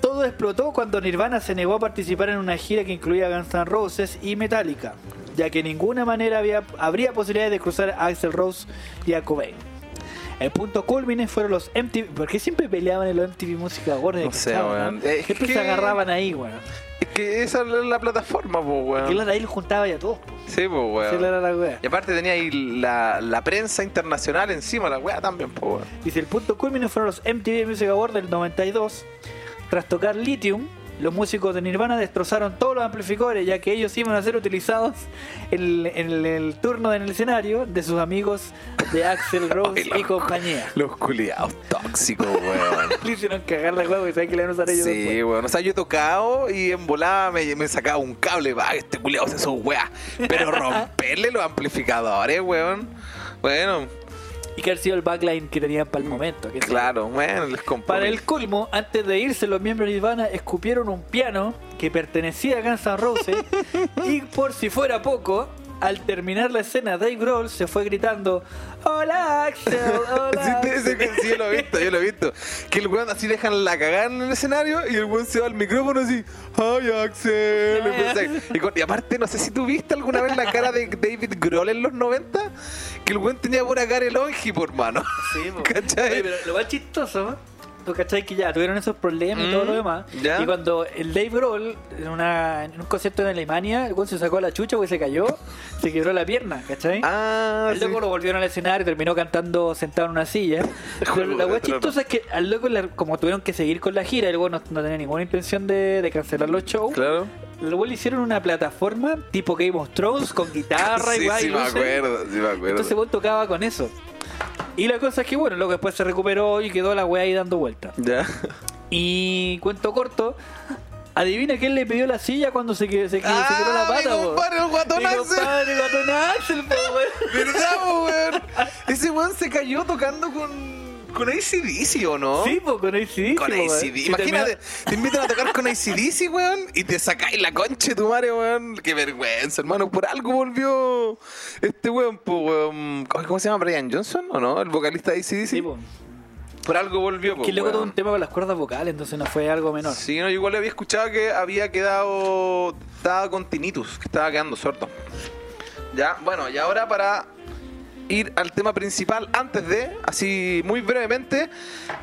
[SPEAKER 3] Todo explotó cuando Nirvana se negó a participar en una gira que incluía Guns N' Roses y Metallica, ya que de ninguna manera había, habría posibilidades de cruzar a Axel Rose y a Cobain. El punto culmine fueron los MTV. ¿Por qué siempre peleaban en los MTV Música Awards?
[SPEAKER 2] No sé,
[SPEAKER 3] ¿Cachai,
[SPEAKER 2] weón.
[SPEAKER 3] Siempre
[SPEAKER 2] que-
[SPEAKER 3] se agarraban ahí, weón.
[SPEAKER 2] Es que esa es la plataforma,
[SPEAKER 3] Que
[SPEAKER 2] weón.
[SPEAKER 3] claro, ahí los juntaba ya todos. po.
[SPEAKER 2] Sí,
[SPEAKER 3] Esa
[SPEAKER 2] weón.
[SPEAKER 3] era la.
[SPEAKER 2] Y aparte tenía ahí la, la prensa internacional encima, la weá también, pues, weón.
[SPEAKER 3] Dice, el punto culmine fueron los MTV Music Awards del 92. Tras tocar Lithium, los músicos de Nirvana destrozaron todos los amplificadores, ya que ellos iban a ser utilizados en, en el, turno en el escenario de sus amigos de Axel <laughs> Rose
[SPEAKER 2] Ay,
[SPEAKER 3] y compañía.
[SPEAKER 2] Los culiados tóxicos, weón. <laughs>
[SPEAKER 3] Le hicieron cagar la huevo y saben que le van a usar ellos
[SPEAKER 2] Sí,
[SPEAKER 3] después.
[SPEAKER 2] weón. O sea, yo he tocado y en volada me, me sacaba un cable. Va, este culiado se son weá. Pero <laughs> romperle los amplificadores, weón. Bueno,
[SPEAKER 3] Y que ha sido el backline que tenían para el momento. que
[SPEAKER 2] claro, bueno, les.
[SPEAKER 3] Para el colmo, antes de irse, los miembros de Nirvana escupieron un piano que pertenecía a Guns N' Roses <laughs> y por si fuera poco, al terminar la escena, Dave Grohl se fue gritando Hola Axel, <laughs> hola
[SPEAKER 2] Sí, ese-
[SPEAKER 3] Axel".
[SPEAKER 2] sí, yo lo he visto, yo lo he visto. Que el weón así dejan la cagada en el escenario y el weón se va al micrófono así, ¡Ay, Axel! <laughs> Y con- aparte, no sé si tú viste alguna vez la cara de David Grohl en los 90, que el weón tenía buena cara el onji, por mano.
[SPEAKER 3] Sí. <laughs>
[SPEAKER 2] ¿Cachai?
[SPEAKER 3] Oye, pero lo más chistoso, ¿tú cachai que ya tuvieron esos problemas y todo
[SPEAKER 2] Mm,
[SPEAKER 3] lo demás?
[SPEAKER 2] ya.
[SPEAKER 3] Y cuando el Dave Grohl, en, una, en un concierto en Alemania, el weón se sacó la chucha porque se cayó, se quebró la pierna, ¿cachai?
[SPEAKER 2] Ah, sí.
[SPEAKER 3] loco lo volvieron al escenario, terminó cantando sentado en una silla. <laughs> Pero la wea chistosa es que al loco, como tuvieron que seguir con la gira, el loco no, no tenía ninguna intención de, de cancelar los shows.
[SPEAKER 2] Claro.
[SPEAKER 3] Luego le hicieron una plataforma tipo Game of Thrones con guitarra y
[SPEAKER 2] sí,
[SPEAKER 3] guay,
[SPEAKER 2] sí me acuerdo, sí me acuerdo.
[SPEAKER 3] Entonces vos tocaba con eso. Y la cosa es que, bueno, luego después se recuperó y quedó la wea ahí dando vueltas.
[SPEAKER 2] ya.
[SPEAKER 3] Y cuento corto, adivina quién le pidió la silla cuando se, que- se, que- se quebró la
[SPEAKER 2] Ah, mi
[SPEAKER 3] pata, po.
[SPEAKER 2] compadre, el guatón
[SPEAKER 3] Mi compadre, guatón Axel, po, weón.
[SPEAKER 2] ¿Verdad, po, weón? Ese weón se cayó tocando con. Con ACDC, ¿o no?
[SPEAKER 3] Sí, pues con ACDC.
[SPEAKER 2] Con. ACDC.
[SPEAKER 3] Sí,
[SPEAKER 2] Imagínate, te invitan a tocar con ACDC, weón, y te sacáis la concha de tu madre, weón. Qué vergüenza, hermano. Por algo volvió este weón, po, weón. ¿Cómo se llama? ¿Brian Johnson o no? El vocalista de ACDC.
[SPEAKER 3] Sí, po.
[SPEAKER 2] Por algo volvió,
[SPEAKER 3] Que luego tuvo un tema con las cuerdas vocales, entonces no fue algo menor.
[SPEAKER 2] Sí, no, yo igual había escuchado que había quedado. Estaba con tinnitus, que estaba quedando sordo. Ya, bueno, y ahora para ir al tema principal, antes de, así muy brevemente,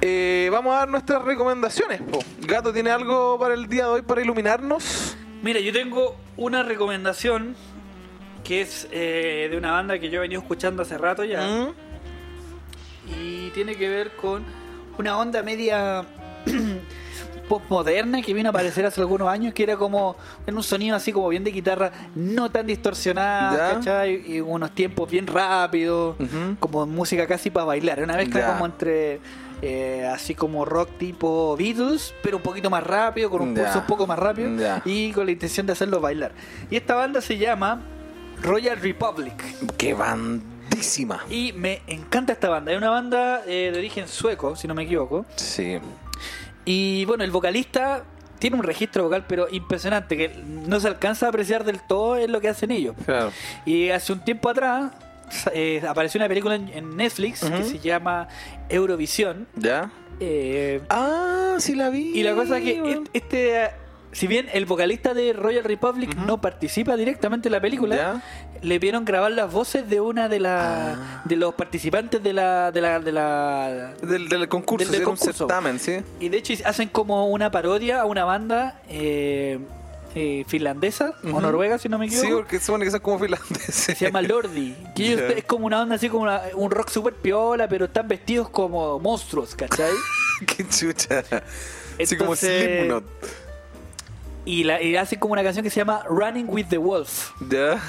[SPEAKER 2] eh, vamos a dar nuestras recomendaciones. po. Gato, ¿tiene algo para el día de hoy para iluminarnos?
[SPEAKER 3] Mira, yo tengo una recomendación que es eh, de una banda que yo he venido escuchando hace rato ya.
[SPEAKER 2] ¿Mm?
[SPEAKER 3] Y tiene que ver con una onda media <clears throat> postmoderna que vino a aparecer hace algunos años, que era como en un sonido así como bien de guitarra, no tan. ¿cachai? Y unos tiempos bien rápidos, como música casi para bailar. Una mezcla
[SPEAKER 2] Ya.
[SPEAKER 3] como entre eh, así como rock tipo Beatles, pero un poquito más rápido, con un
[SPEAKER 2] Ya.
[SPEAKER 3] pulso un poco más rápido
[SPEAKER 2] Ya.
[SPEAKER 3] y con la intención de hacerlo bailar. Y esta banda se llama Royal Republic.
[SPEAKER 2] ¡Qué bandísima!
[SPEAKER 3] Y me encanta esta banda. Es una banda eh, de origen sueco, si no me equivoco.
[SPEAKER 2] Sí.
[SPEAKER 3] Y bueno, el vocalista tiene un registro vocal, pero impresionante, que no se alcanza a apreciar del todo en lo que hacen ellos.
[SPEAKER 2] Claro.
[SPEAKER 3] Y hace un tiempo atrás eh, apareció una película en, en Netflix que se llama Eurovisión.
[SPEAKER 2] ¿Ya?
[SPEAKER 3] eh,
[SPEAKER 2] Ah, sí la vi.
[SPEAKER 3] y la cosa es que
[SPEAKER 2] weón.
[SPEAKER 3] est- este, si bien el vocalista de Royal Republic no participa directamente en la película,
[SPEAKER 2] ¿Ya?
[SPEAKER 3] Le vieron grabar las voces de una de la,
[SPEAKER 2] Ah.
[SPEAKER 3] de los participantes de la, de la, de la
[SPEAKER 2] Del, del concurso,
[SPEAKER 3] Del- del
[SPEAKER 2] sí, era un
[SPEAKER 3] concurso.
[SPEAKER 2] certamen, sí.
[SPEAKER 3] Y de hecho hacen como una parodia a una banda eh, eh, finlandesa o noruega, si no me
[SPEAKER 2] Sí,
[SPEAKER 3] equivoco.
[SPEAKER 2] porque supone que son como finlandeses.
[SPEAKER 3] Se llama Lordi. Que <laughs> ellos
[SPEAKER 2] Ya.
[SPEAKER 3] es como una onda así como una- un rock super piola, pero están vestidos como monstruos, ¿cachai? <laughs>
[SPEAKER 2] Qué chucha. Así como Slipknot.
[SPEAKER 3] Y, la, y hacen como una canción que se llama Running with the Wolf.
[SPEAKER 2] ¿Ya?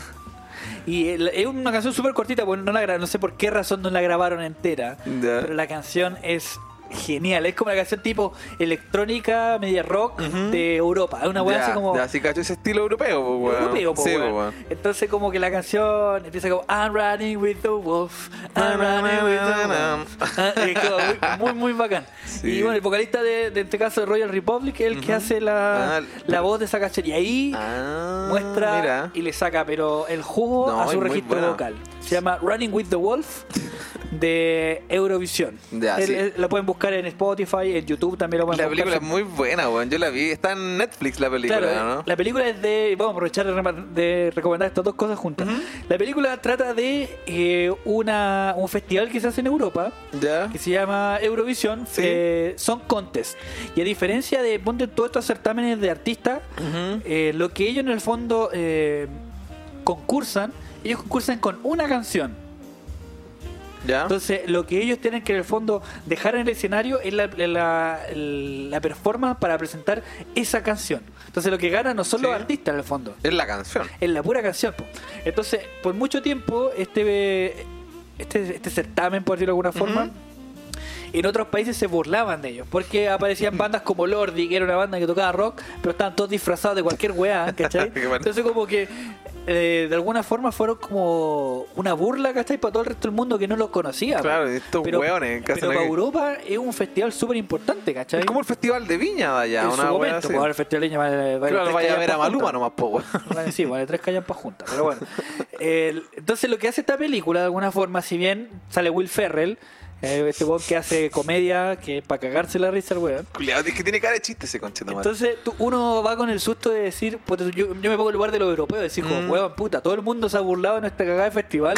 [SPEAKER 3] Y es una canción súper cortita, porque no, la, no sé por qué razón no la grabaron entera. Pero la canción es genial. Es como una canción tipo electrónica, media rock de Europa. Es una weá así como.
[SPEAKER 2] Ya, sí, cacho ese estilo europeo, pues, weón.
[SPEAKER 3] europeo, po,
[SPEAKER 2] Sí,
[SPEAKER 3] weón.
[SPEAKER 2] po, weón.
[SPEAKER 3] Entonces como que la canción empieza como I'm running with the wolf, I'm running with the wolf. Ah, es muy, muy, muy bacán.
[SPEAKER 2] Sí.
[SPEAKER 3] Y bueno, el vocalista de, de este caso de Royal Republic es el que hace la,
[SPEAKER 2] Ah,
[SPEAKER 3] la voz de esa canción. Y ahí
[SPEAKER 2] Ah,
[SPEAKER 3] muestra
[SPEAKER 2] Mira.
[SPEAKER 3] y le saca pero el jugo
[SPEAKER 2] No,
[SPEAKER 3] a su registro vocal. Se llama Running with the Wolf de Eurovisión.
[SPEAKER 2] Ya,
[SPEAKER 3] Él-
[SPEAKER 2] sí.
[SPEAKER 3] él- lo pueden buscar en Spotify, en YouTube también lo pueden
[SPEAKER 2] La
[SPEAKER 3] buscar.
[SPEAKER 2] película es muy buena, weón. Yo la vi. Está en Netflix la película,
[SPEAKER 3] Claro,
[SPEAKER 2] ¿no?
[SPEAKER 3] la película es de. Vamos a aprovechar de, recomendar estas dos cosas juntas. La película trata de eh, una, un festival que se hace en Europa
[SPEAKER 2] ¿Ya?
[SPEAKER 3] que se llama Eurovisión
[SPEAKER 2] Sí.
[SPEAKER 3] eh, Song Contest. Y a diferencia de ponte todos estos certámenes de artistas,
[SPEAKER 2] Ujú.
[SPEAKER 3] eh, lo que ellos en el fondo eh, concursan, ellos concursan con una canción.
[SPEAKER 2] ¿Ya?
[SPEAKER 3] Entonces, lo que ellos tienen que en el fondo dejar en el escenario es la, la, la performance para presentar esa canción. Entonces, lo que ganan no son
[SPEAKER 2] Sí.
[SPEAKER 3] los artistas en el fondo,
[SPEAKER 2] Es la canción.
[SPEAKER 3] es la pura canción. po. Entonces, por mucho tiempo, este, este, este certamen, por decirlo de alguna forma, en otros países se burlaban de ellos, porque aparecían bandas como Lordi, que era una banda que tocaba rock, pero estaban todos disfrazados de cualquier weá, ¿cachai? <laughs> Entonces como que eh, de alguna forma fueron como una burla, ¿cachai? Para todo el resto del mundo que no los conocía.
[SPEAKER 2] Claro,
[SPEAKER 3] po.
[SPEAKER 2] estos
[SPEAKER 3] pero,
[SPEAKER 2] hacen
[SPEAKER 3] Pero para. Europa es un festival súper importante, ¿cachai?
[SPEAKER 2] Es como el festival de Viña allá,
[SPEAKER 3] en
[SPEAKER 2] una
[SPEAKER 3] su momento, pues, el festival de Viña vale, vale
[SPEAKER 2] Claro, vaya a ver a Maluma nomás, po. <laughs>
[SPEAKER 3] Vale, sí, vale tres callampas juntas. Pero bueno. <laughs> Entonces lo que hace esta película, de alguna forma, si bien sale Will Ferrell, eh, este weón que hace comedia, que para cagarse la risa el weón.
[SPEAKER 2] Culeado, es que tiene cara de chiste ese conchito.
[SPEAKER 3] Entonces tú- uno va con el susto de decir, puta, yo, yo me pongo en lugar de los europeos, decir, como,
[SPEAKER 2] Mm.
[SPEAKER 3] weón, puta, todo el mundo se ha burlado de nuestra cagada de festival.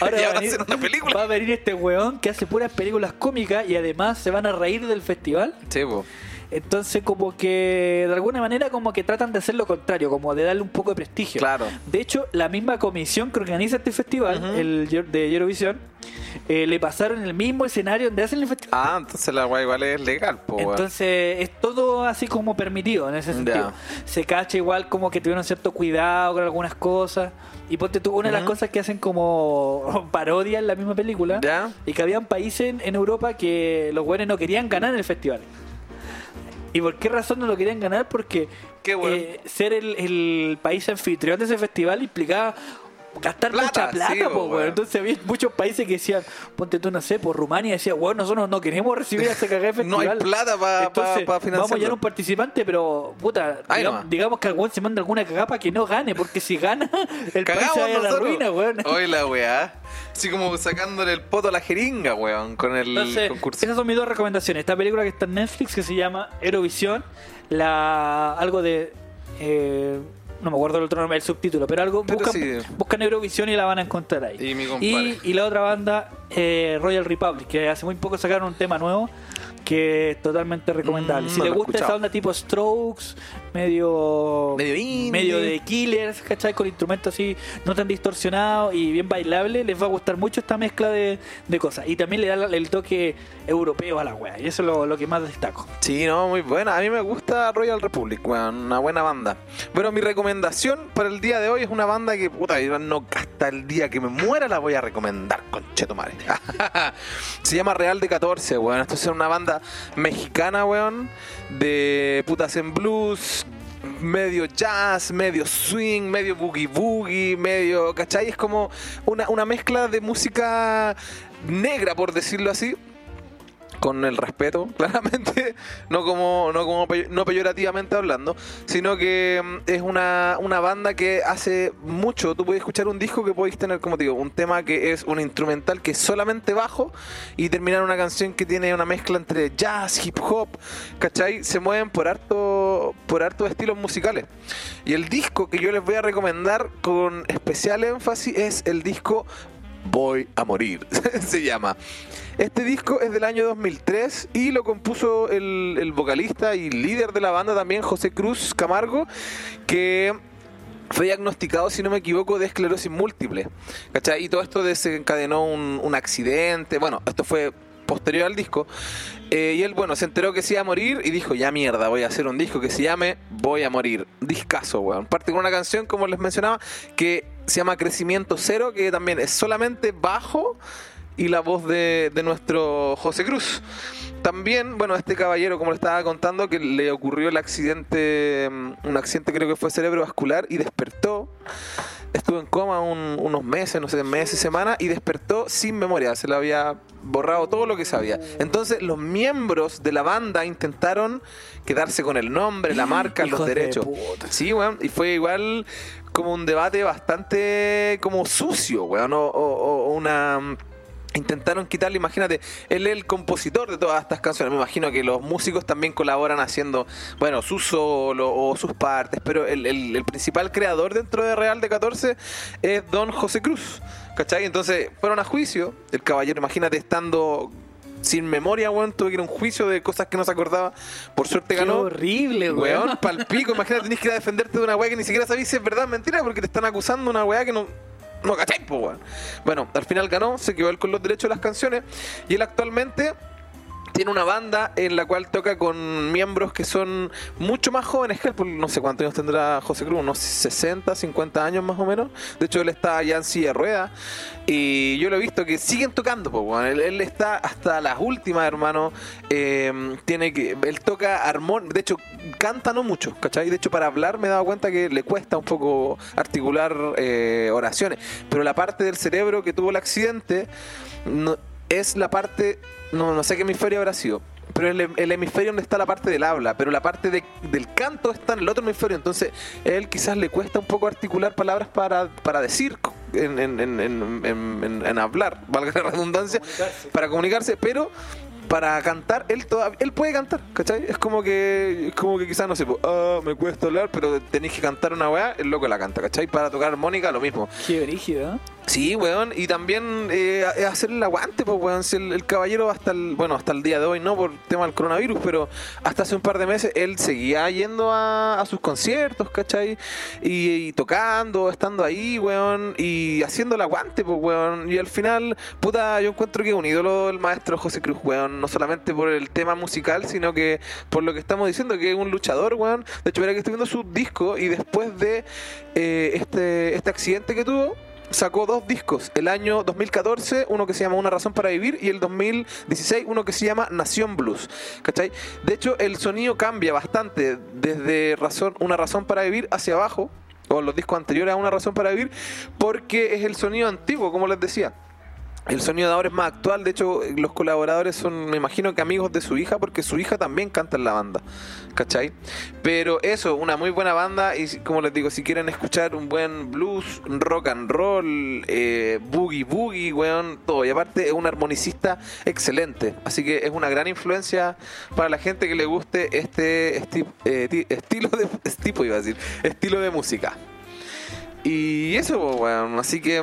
[SPEAKER 3] Ahora <laughs>
[SPEAKER 2] Y
[SPEAKER 3] va,
[SPEAKER 2] ahora
[SPEAKER 3] a venir,
[SPEAKER 2] hacen una película.
[SPEAKER 3] va a venir este weón que hace puras películas cómicas y además se van a reír del festival.
[SPEAKER 2] Sí, po.
[SPEAKER 3] Entonces como que de alguna manera como que tratan de hacer lo contrario, como de darle un poco de prestigio.
[SPEAKER 2] Claro.
[SPEAKER 3] De hecho, la misma comisión que organiza este festival, el de Eurovisión, eh, le pasaron el mismo escenario donde hacen el festival.
[SPEAKER 2] Ah, entonces la weá igual es legal, po.
[SPEAKER 3] Entonces es todo así como permitido en ese sentido. Se cacha igual como que tuvieron cierto cuidado con algunas cosas. Y ponte tú, una de las cosas que hacen como <laughs> parodia en la misma película,
[SPEAKER 2] ¿Ya?
[SPEAKER 3] y que habían países en, Europa que los buenos no querían ganar en el festival. ¿Y por qué razón no lo querían ganar? Porque
[SPEAKER 2] bueno.
[SPEAKER 3] eh, ser el, el país anfitrión de ese festival implicaba gastar
[SPEAKER 2] Plata,
[SPEAKER 3] mucha plata,
[SPEAKER 2] sí,
[SPEAKER 3] po, weón.
[SPEAKER 2] weón.
[SPEAKER 3] Entonces había muchos países que decían, ponte tú, no sé, por Rumania decía, bueno, nosotros no queremos recibir a ese <laughs> cagada de
[SPEAKER 2] No hay plata para pa, financiarlo.
[SPEAKER 3] Vamos a llevar un participante, pero puta, digamos, que algún se manda alguna cagada para que no gane, porque si gana, <laughs> el país
[SPEAKER 2] Cagamos
[SPEAKER 3] se va a la ruina, weón.
[SPEAKER 2] Hoy la weá. <laughs> Así como sacándole el poto a la jeringa, weón, con el
[SPEAKER 3] Entonces,
[SPEAKER 2] concurso.
[SPEAKER 3] esas son mis dos recomendaciones. Esta película que está en Netflix que se llama Eurovisión, la algo de eh, no me acuerdo el otro nombre, el subtítulo, pero algo,
[SPEAKER 2] Pero
[SPEAKER 3] buscan,
[SPEAKER 2] sí.
[SPEAKER 3] buscan Eurovisión y la van a encontrar ahí.
[SPEAKER 2] Y mi compadre.
[SPEAKER 3] y, y la otra banda, eh, Royal Republic, que hace muy poco sacaron un tema nuevo que es totalmente recomendable.
[SPEAKER 2] Mm,
[SPEAKER 3] si
[SPEAKER 2] no
[SPEAKER 3] gusta esa onda tipo Strokes, medio
[SPEAKER 2] Medio indie.
[SPEAKER 3] medio de Killers, ¿cachai? Con instrumentos así no tan distorsionados y bien bailables, les va a gustar mucho esta mezcla de, de cosas. Y también le da el toque europeo a la wea, y eso es lo, lo que más destaco.
[SPEAKER 2] Sí, no, muy buena. A mí me gusta Royal Republic, weón, una buena banda. Bueno, mi recomendación para el día de hoy es una banda que, puta, no hasta el día que me muera la voy a recomendar, conchetumare. <laughs> Se llama Real de 14, weón. Esto es una banda mexicana, weón, de putas en blues, medio jazz, medio swing, medio boogie boogie, medio, ¿cachai? Es como una, una mezcla de música negra, por decirlo así con el respeto, <laughs> claramente, no como, no como no peyorativamente hablando, sino que mm, es una, una banda que hace mucho, tú puedes escuchar un disco que podéis tener, como te digo, un tema que es un instrumental que es solamente bajo y terminar una canción que tiene una mezcla entre jazz, hip hop, ¿cachai? Se mueven por harto, por harto estilos musicales. Y el disco que yo les voy a recomendar con especial énfasis es el disco Voy a morir, <laughs> se llama. Este disco es del año 2003 y lo compuso el, vocalista y líder de la banda también, José Cruz Camargo, que fue diagnosticado, si no me equivoco, de esclerosis múltiple. ¿Cachai? Y todo esto desencadenó un, un accidente. Bueno, esto fue posterior al disco. Eh, y él, bueno, se enteró que se iba a morir y dijo, ya mierda, voy a hacer un disco que se llame Voy a morir. Discaso, weón. Parte con una canción, como les mencionaba, que se llama Crecimiento Cero, que también es solamente bajo y la voz de, de nuestro José Cruz. También, bueno, este caballero, como le estaba contando, que le ocurrió el accidente, mm, un accidente creo que fue cerebrovascular y despertó. Estuvo en coma un- unos meses, no sé, meses, semanas, y despertó sin memoria. Se le había borrado todo lo que sabía. Entonces, los miembros de la banda intentaron quedarse con el nombre, la <gasps> marca, los
[SPEAKER 3] de
[SPEAKER 2] derechos.
[SPEAKER 3] puta.
[SPEAKER 2] Sí, weón, y fue igual como un debate bastante como sucio, weón, o, o- o una... Intentaron quitarle, imagínate, él es el compositor de todas estas canciones. Me imagino que los músicos también colaboran haciendo, bueno, su solo o sus partes, pero el, el- el principal creador dentro de Real de 14 es Don José Cruz, ¿cachai? Entonces fueron a juicio, el caballero, imagínate, estando sin memoria, weón, tuvo que ir a un juicio de cosas que no se acordaba. Por suerte
[SPEAKER 3] Qué
[SPEAKER 2] ganó.
[SPEAKER 3] horrible,
[SPEAKER 2] Weón,
[SPEAKER 3] weón.
[SPEAKER 2] palpico, imagínate, tenés que ir a defenderte de una weá que ni siquiera sabís si es verdad mentira, porque te están acusando una weá que no. No cachai, po, weón. Bueno, al final ganó, se quedó con los derechos de las canciones, y él actualmente tiene una banda en la cual toca con miembros que son mucho más jóvenes que él, no sé cuántos años tendrá José Cruz, unos 60, 50 años más o menos. De hecho, él está ya en silla de rueda y yo lo he visto que siguen tocando, pues, él, está hasta las últimas, hermano. Eh, tiene que, él toca armón, de hecho, canta no mucho, ¿cachai? De hecho, para hablar me he dado cuenta que le cuesta un poco articular eh, oraciones, pero la parte del cerebro que tuvo el accidente no, es la parte, no, no sé qué hemisferio habrá sido, pero el, el hemisferio donde está la parte del habla, pero la parte de- del canto está en el otro hemisferio, entonces él quizás le cuesta un poco articular palabras para, para decir en, en- en- en- en- en- en hablar, valga la redundancia, para comunicarse, pero para cantar, él todavía, él puede cantar, ¿cachai? Es como que, es como que quizás, no sé, pues, me cuesta hablar, pero tenéis que cantar una weá, el loco la canta, ¿cachai? Para tocar armónica, lo mismo.
[SPEAKER 3] Qué brígido, ¿eh?
[SPEAKER 2] Sí, weón, y también eh, hacer el aguante, pues, weón. Si el, el caballero hasta el, bueno, hasta el día de hoy, no por tema del coronavirus, pero hasta hace un par de meses él seguía yendo a, a sus conciertos, ¿cachai? Y, y tocando, estando ahí, weón, y haciendo el aguante, pues, weón. Y al final, puta, yo encuentro que un ídolo el maestro José Cruz, weón, no solamente por el tema musical, sino que por lo que estamos diciendo, que es un luchador, weón. De hecho, mira que estoy viendo su disco y después de eh, este, este accidente que tuvo, sacó dos discos. El año 2014, uno que se llama Una razón para vivir, y el 2016, uno que se llama Nación Blues. ¿Cachai? De hecho, el sonido cambia bastante desde razón, Una razón para vivir hacia abajo, o los discos anteriores a Una razón para vivir, porque es el sonido antiguo, como les decía. El sonido de ahora es más actual, de hecho los colaboradores son, me imagino que amigos de su hija, porque su hija también canta en la banda, ¿cachai? Pero eso, una muy buena banda y como les digo, si quieren escuchar un buen blues, rock and roll, eh, boogie boogie, weón, todo. Y aparte es un armonicista excelente, así que es una gran influencia para la gente que le guste este eh, ti- estilo de, <laughs> tipo, iba a decir, estilo de música. Y eso, pues, weón, así que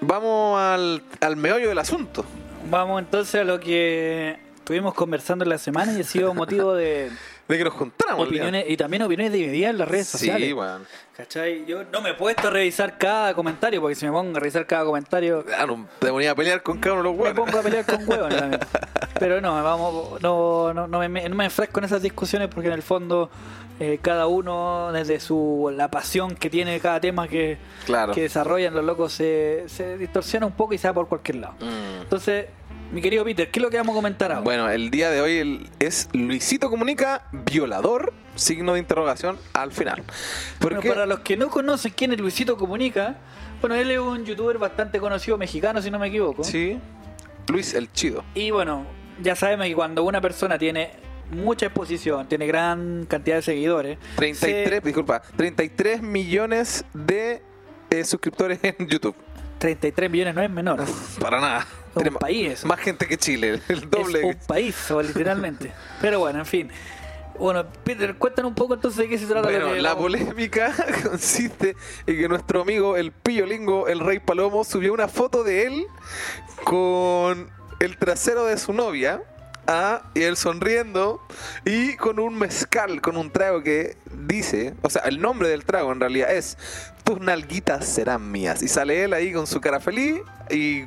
[SPEAKER 2] vamos al, al meollo del asunto.
[SPEAKER 3] Vamos entonces a lo que estuvimos conversando en la semana y ha sido motivo de
[SPEAKER 2] De que nos juntáramos.
[SPEAKER 3] opiniones y también opiniones divididas en las redes sociales.
[SPEAKER 2] Sí, weón.
[SPEAKER 3] ¿Cachai? Yo no me he puesto a revisar cada comentario, porque si me pongo a revisar cada comentario,
[SPEAKER 2] Ah, no, te ponía a pelear con cada uno de los
[SPEAKER 3] me
[SPEAKER 2] weones.
[SPEAKER 3] pongo a pelear con huevos. también. <laughs> Pero no, vamos, no, no, no, me, no me enfrasco en esas discusiones porque en el fondo eh, cada uno, desde su la pasión que tiene cada tema que,
[SPEAKER 2] Claro.
[SPEAKER 3] que desarrollan los locos, se, se distorsiona un poco y se va por cualquier lado.
[SPEAKER 2] Mm.
[SPEAKER 3] Entonces, mi querido Peter, ¿qué es lo que vamos a comentar ahora?
[SPEAKER 2] Bueno, el día de hoy es Luisito Comunica, violador, signo de interrogación al final.
[SPEAKER 3] Bueno,
[SPEAKER 2] Porque,
[SPEAKER 3] para los que no conocen quién es Luisito Comunica, bueno, él es un youtuber bastante conocido mexicano, si no me equivoco.
[SPEAKER 2] sí, Luis el Chido.
[SPEAKER 3] Y bueno, ya sabemos que cuando una persona tiene mucha exposición, tiene gran cantidad de seguidores,
[SPEAKER 2] 33,
[SPEAKER 3] se-
[SPEAKER 2] disculpa, 33 millones de eh, suscriptores en YouTube.
[SPEAKER 3] 33 millones no es menor.
[SPEAKER 2] Para nada.
[SPEAKER 3] Un país eso.
[SPEAKER 2] Más gente que Chile, <laughs> el doble.
[SPEAKER 3] Es un país, o literalmente. <laughs> Pero bueno, en fin. Bueno, Peter, cuéntanos un poco entonces de qué se trata
[SPEAKER 2] Bueno, la polémica <laughs> consiste en que nuestro amigo el Pillo Lingo, el Rey Palomo, subió una foto de él con el trasero de su novia. ah, y él sonriendo y con un mezcal, con un trago que dice, o sea, el nombre del trago en realidad es Tus nalguitas serán mías. Y sale él ahí con su cara feliz y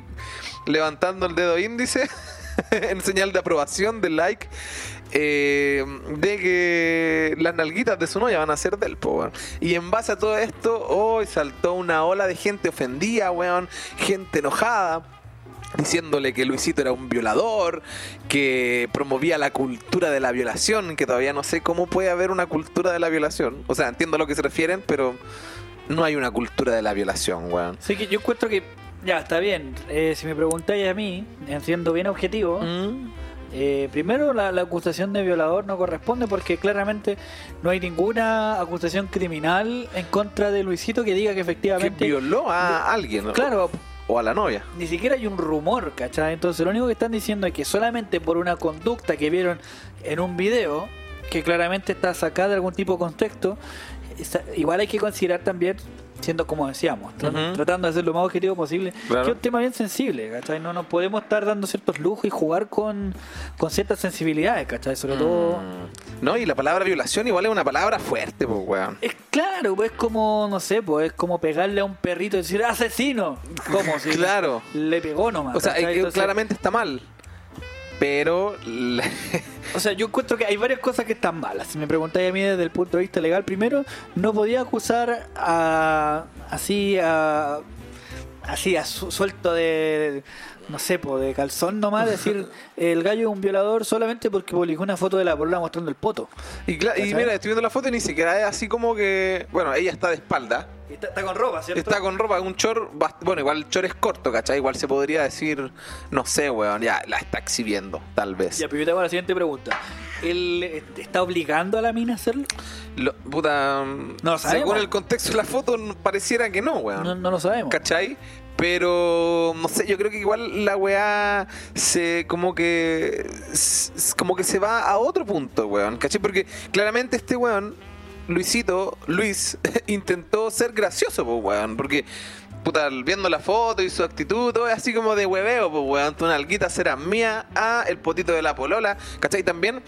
[SPEAKER 2] levantando el dedo índice <laughs> en señal de aprobación, de like, eh, de que las nalguitas de su novia van a ser del po. Y en base a todo esto, hoy saltó una ola de gente ofendida, weón, gente enojada. Diciéndole que Luisito era un violador, que promovía la cultura de la violación, que todavía no sé cómo puede haber una cultura de la violación. O sea, entiendo a lo que se refieren, pero no hay una cultura de la violación, weón.
[SPEAKER 3] Así que yo encuentro que, ya, está bien. Eh, si me preguntáis a mí, siendo bien objetivo,
[SPEAKER 2] Mm.
[SPEAKER 3] eh, primero la, la acusación de violador no corresponde porque claramente no hay ninguna acusación criminal en contra de Luisito que diga que
[SPEAKER 2] Que
[SPEAKER 3] efectivamente...
[SPEAKER 2] violó a alguien. ¿no?
[SPEAKER 3] Claro,
[SPEAKER 2] O a la novia.
[SPEAKER 3] ni siquiera hay un rumor, ¿cachai? Entonces lo único que están diciendo es que solamente por una conducta que vieron en un video, que claramente está sacada de algún tipo de contexto, igual hay que considerar también, siendo como decíamos, tra- tratando de ser lo más objetivo posible,
[SPEAKER 2] Claro.
[SPEAKER 3] que es un tema bien sensible, ¿cachai? No nos podemos estar dando ciertos lujos y jugar con, con ciertas sensibilidades, ¿cachai? Sobre todo...
[SPEAKER 2] Mm. No, y la palabra violación igual es una palabra fuerte, pues, weón.
[SPEAKER 3] Es claro, pues es como, no sé, pues es como pegarle a un perrito y decir asesino. ¿Cómo? Si <laughs>
[SPEAKER 2] Claro.
[SPEAKER 3] Le pegó nomás.
[SPEAKER 2] O sea, que
[SPEAKER 3] Entonces-
[SPEAKER 2] claramente está mal. Pero. <laughs>
[SPEAKER 3] O sea, yo encuentro que hay varias cosas que están malas. Si me preguntáis a mí desde el punto de vista legal, primero, no podía acusar a. así a. así a su- suelto de. no sé, po, de calzón nomás, <laughs> decir el gallo es un violador solamente porque publicó una foto de la polola mostrando el poto.
[SPEAKER 2] y, y mira, estoy viendo la foto y ni siquiera es así como que. Bueno, ella está de espalda.
[SPEAKER 3] Está, está con ropa, ¿cierto?
[SPEAKER 2] Está con ropa, un chor. Bueno, igual el chor es corto, ¿cachai? Igual se podría decir. No sé, weón. Ya, la está exhibiendo, tal vez.
[SPEAKER 3] Ya, pero yo te hago la siguiente pregunta. ¿Él eh, está obligando a la mina a hacerlo?
[SPEAKER 2] Lo- puta.
[SPEAKER 3] No lo sabemos.
[SPEAKER 2] según el contexto de la foto, pareciera que no, weón.
[SPEAKER 3] No, no lo sabemos.
[SPEAKER 2] ¿Cachai? Pero no sé, yo creo que igual la weá se como que como que se va a otro punto, weón. ¿Cachai? Porque claramente este weón, Luisito, Luis, <laughs> intentó ser gracioso, pues, weón. Porque, puta, viendo la foto y su actitud, todo es así como de hueveo, pues, weón. Tu nalguita será mía, ah, el potito de la polola, ¿cachai? También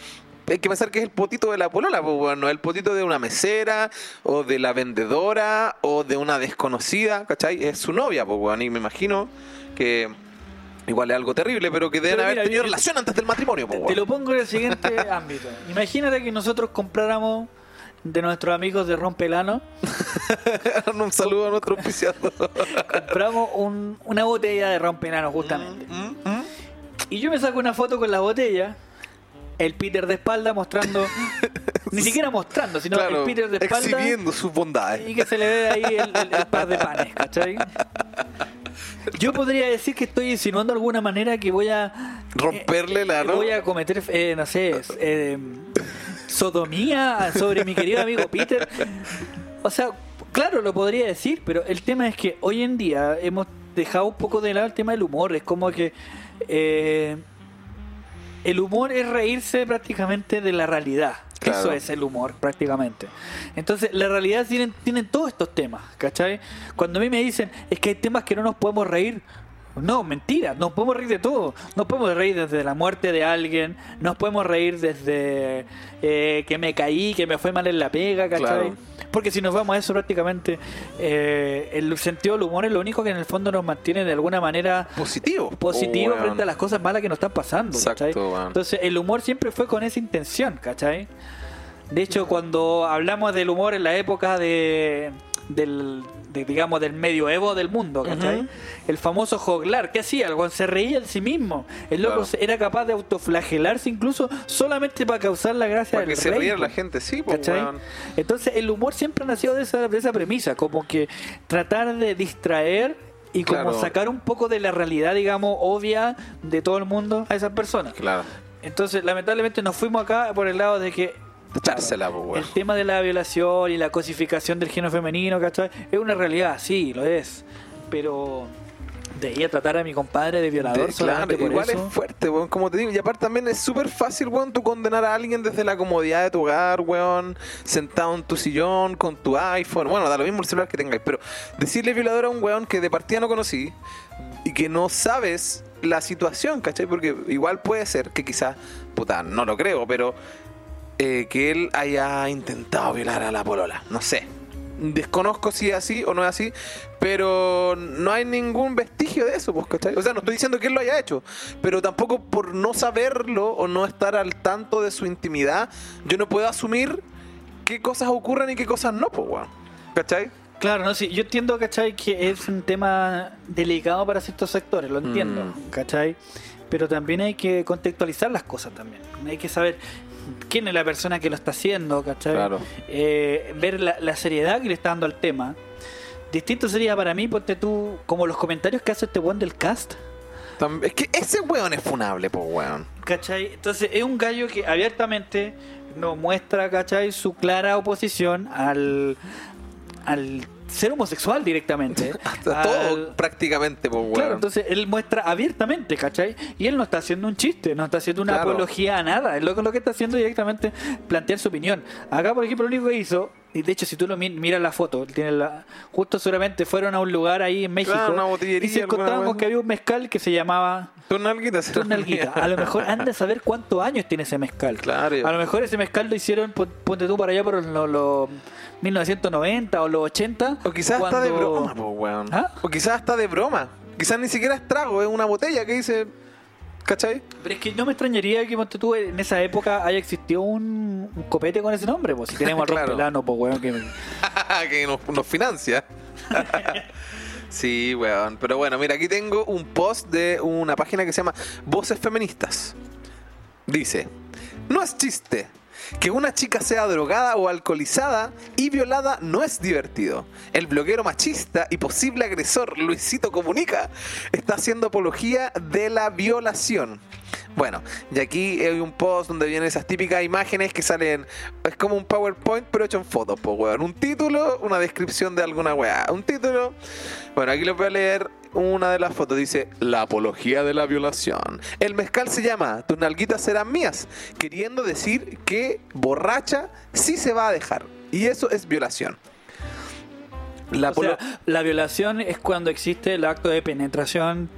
[SPEAKER 2] hay que pensar que es el potito de la polola, pues bueno, el potito de una mesera, o de la vendedora, o de una desconocida, ¿cachai? Es su novia, pues bueno, y me imagino que igual es algo terrible, pero que deben
[SPEAKER 3] Pero
[SPEAKER 2] haber
[SPEAKER 3] mira,
[SPEAKER 2] tenido
[SPEAKER 3] yo-
[SPEAKER 2] relación antes del matrimonio, pues
[SPEAKER 3] Te, te
[SPEAKER 2] bueno.
[SPEAKER 3] lo pongo en el siguiente <laughs> ámbito. Imagínate que nosotros compráramos de nuestros amigos de Rompelano, <laughs>
[SPEAKER 2] Un saludo a nuestro auspiciador. <laughs>
[SPEAKER 3] compramos un- una botella de Rompelano justamente.
[SPEAKER 2] Mm, mm.
[SPEAKER 3] Y yo me saco una foto con la botella, el Peter de espalda mostrando, ni <laughs> siquiera mostrando, sino
[SPEAKER 2] Claro,
[SPEAKER 3] el Peter de espalda
[SPEAKER 2] exhibiendo sus bondades.
[SPEAKER 3] y que se le ve ahí el, el- el par de panes, ¿cachai? yo podría decir que estoy insinuando de alguna manera que voy a
[SPEAKER 2] Romperle la, ¿no?
[SPEAKER 3] voy a cometer, eh, no sé, eh, sodomía sobre mi querido amigo Peter. O sea, claro, lo podría decir, pero el tema es que hoy en día hemos dejado un poco de lado el tema del humor. Es como que eh, el humor es reírse prácticamente de la realidad.
[SPEAKER 2] Claro.
[SPEAKER 3] Eso es el humor, prácticamente. Entonces, la realidad tienen, tienen todos estos temas, ¿cachai? Cuando a mí me dicen, es que hay temas que no nos podemos reír. No, mentira, nos podemos reír de todo. Nos podemos reír desde la muerte de alguien, nos podemos reír desde eh, que me caí, que me fue mal en la pega, ¿cachai?
[SPEAKER 2] Claro.
[SPEAKER 3] Porque si nos vamos a eso prácticamente, eh, el sentido del humor es lo único que en el fondo nos mantiene de alguna manera
[SPEAKER 2] Positivo.
[SPEAKER 3] positivo
[SPEAKER 2] Oh,
[SPEAKER 3] frente a las cosas malas que nos están pasando.
[SPEAKER 2] Exacto.
[SPEAKER 3] Entonces el humor siempre fue con esa intención, ¿cachai? De hecho, cuando hablamos del humor en la época de, del, de, digamos, del medioevo del mundo, ¿cachai? El famoso joglar, ¿qué hacía? El se reía de sí mismo. El loco
[SPEAKER 2] Claro.
[SPEAKER 3] se- era capaz de autoflagelarse incluso solamente para causar la gracia
[SPEAKER 2] Para
[SPEAKER 3] del
[SPEAKER 2] que se
[SPEAKER 3] rey,
[SPEAKER 2] riera la
[SPEAKER 3] po.
[SPEAKER 2] gente, sí, pues,
[SPEAKER 3] ¿Cachai?
[SPEAKER 2] weón.
[SPEAKER 3] Entonces el humor siempre ha nacido de esa, de esa premisa, como que tratar de distraer y como
[SPEAKER 2] Claro.
[SPEAKER 3] sacar un poco de la realidad, digamos, obvia de todo el mundo a esas personas.
[SPEAKER 2] Claro.
[SPEAKER 3] Entonces, lamentablemente nos fuimos acá por el lado de que
[SPEAKER 2] Echársela, pues, weón.
[SPEAKER 3] el tema de la violación y la cosificación del género femenino, ¿cachai? Es una realidad, sí, lo es. Pero de a tratar a mi compadre de violador
[SPEAKER 2] De-
[SPEAKER 3] solamente
[SPEAKER 2] claro,
[SPEAKER 3] por
[SPEAKER 2] igual
[SPEAKER 3] eso.
[SPEAKER 2] es fuerte, weón, como te digo. Y aparte también es súper fácil, weón, tú condenar a alguien desde la comodidad de tu hogar, weón, sentado en tu sillón, con tu iPhone. Bueno, da lo mismo el celular que tengáis, pero decirle violador a un weón que de partida no conocí y que no sabes la situación, ¿cachai? Porque igual puede ser que quizás, puta, no lo creo, pero eh, que él haya intentado violar a la polola. No sé. Desconozco si es así o no es así, pero no hay ningún vestigio de eso, pues, ¿cachai? O sea, no estoy diciendo que él lo haya hecho, pero tampoco por no saberlo o no estar al tanto de su intimidad, yo no puedo asumir qué cosas ocurren y qué cosas no, pues, weón. ¿Cachai?
[SPEAKER 3] Claro, no, sí, yo entiendo, ¿cachai? Que es un tema delicado para ciertos sectores, lo entiendo,
[SPEAKER 2] Mm.
[SPEAKER 3] ¿cachai? Pero también hay que contextualizar las cosas también. Hay que saber quién es la persona que lo está haciendo, ¿cachai?
[SPEAKER 2] Claro.
[SPEAKER 3] Eh, ver la, la seriedad que le está dando al tema. Distinto sería para mí, ponte tú, como los comentarios que hace este one del cast.
[SPEAKER 2] Es que ese weón es funable, pues, weón.
[SPEAKER 3] ¿Cachai? Entonces es un gallo que abiertamente nos muestra, ¿cachai? Su clara oposición al, al ser homosexual directamente. <laughs>
[SPEAKER 2] Hasta
[SPEAKER 3] Al-
[SPEAKER 2] todo prácticamente, pues.
[SPEAKER 3] Claro, entonces él muestra abiertamente, ¿cachai? Y él no está haciendo un chiste, no está haciendo una
[SPEAKER 2] Claro.
[SPEAKER 3] apología a nada. Lo, lo que está haciendo directamente plantear su opinión. Acá, por ejemplo, lo único que hizo, de hecho, si tú lo mi- miras la foto, tiene la, justo seguramente fueron a un lugar ahí en México
[SPEAKER 2] Claro, una botillería,
[SPEAKER 3] y se encontraban con que había un mezcal que se llamaba.
[SPEAKER 2] Tus nalguitas.
[SPEAKER 3] A lo mejor anda a saber cuántos años tiene ese mezcal.
[SPEAKER 2] Claro.
[SPEAKER 3] A lo mejor ese mezcal lo hicieron, pon- ponte tú para allá por los, los 1990 o los 80.
[SPEAKER 2] O quizás está de broma, po, weón.
[SPEAKER 3] ¿Ah?
[SPEAKER 2] O quizás está de broma. Quizás ni siquiera es trago, es una botella que dice. ¿Cachai?
[SPEAKER 3] Pero es que no me extrañaría que ponte tú en esa época haya existido un, un copete con ese nombre, pues si tenemos al <laughs>
[SPEAKER 2] Claro.
[SPEAKER 3] rompelano, pues weón, que <laughs>
[SPEAKER 2] que nos, nos financia. <laughs> sí, weón. Pero bueno, mira, aquí tengo un post de una página que se llama Voces Feministas. Dice: No es chiste. Que una chica sea drogada o alcoholizada y violada no es divertido. El bloguero machista y posible agresor Luisito Comunica está haciendo apología de la violación. Bueno, y aquí hay un post donde vienen esas típicas imágenes que salen. Es como un PowerPoint, pero hecho en fotos, pues, weón. Un título, una descripción de alguna weá. Un título. Bueno, aquí les voy a leer una de las fotos. Dice: La apología de la violación. El mezcal se llama Tus nalguitas serán mías. Queriendo decir que borracha sí se va a dejar. Y eso es violación. La
[SPEAKER 3] O sea,
[SPEAKER 2] apolo-
[SPEAKER 3] la violación es cuando existe el acto de penetración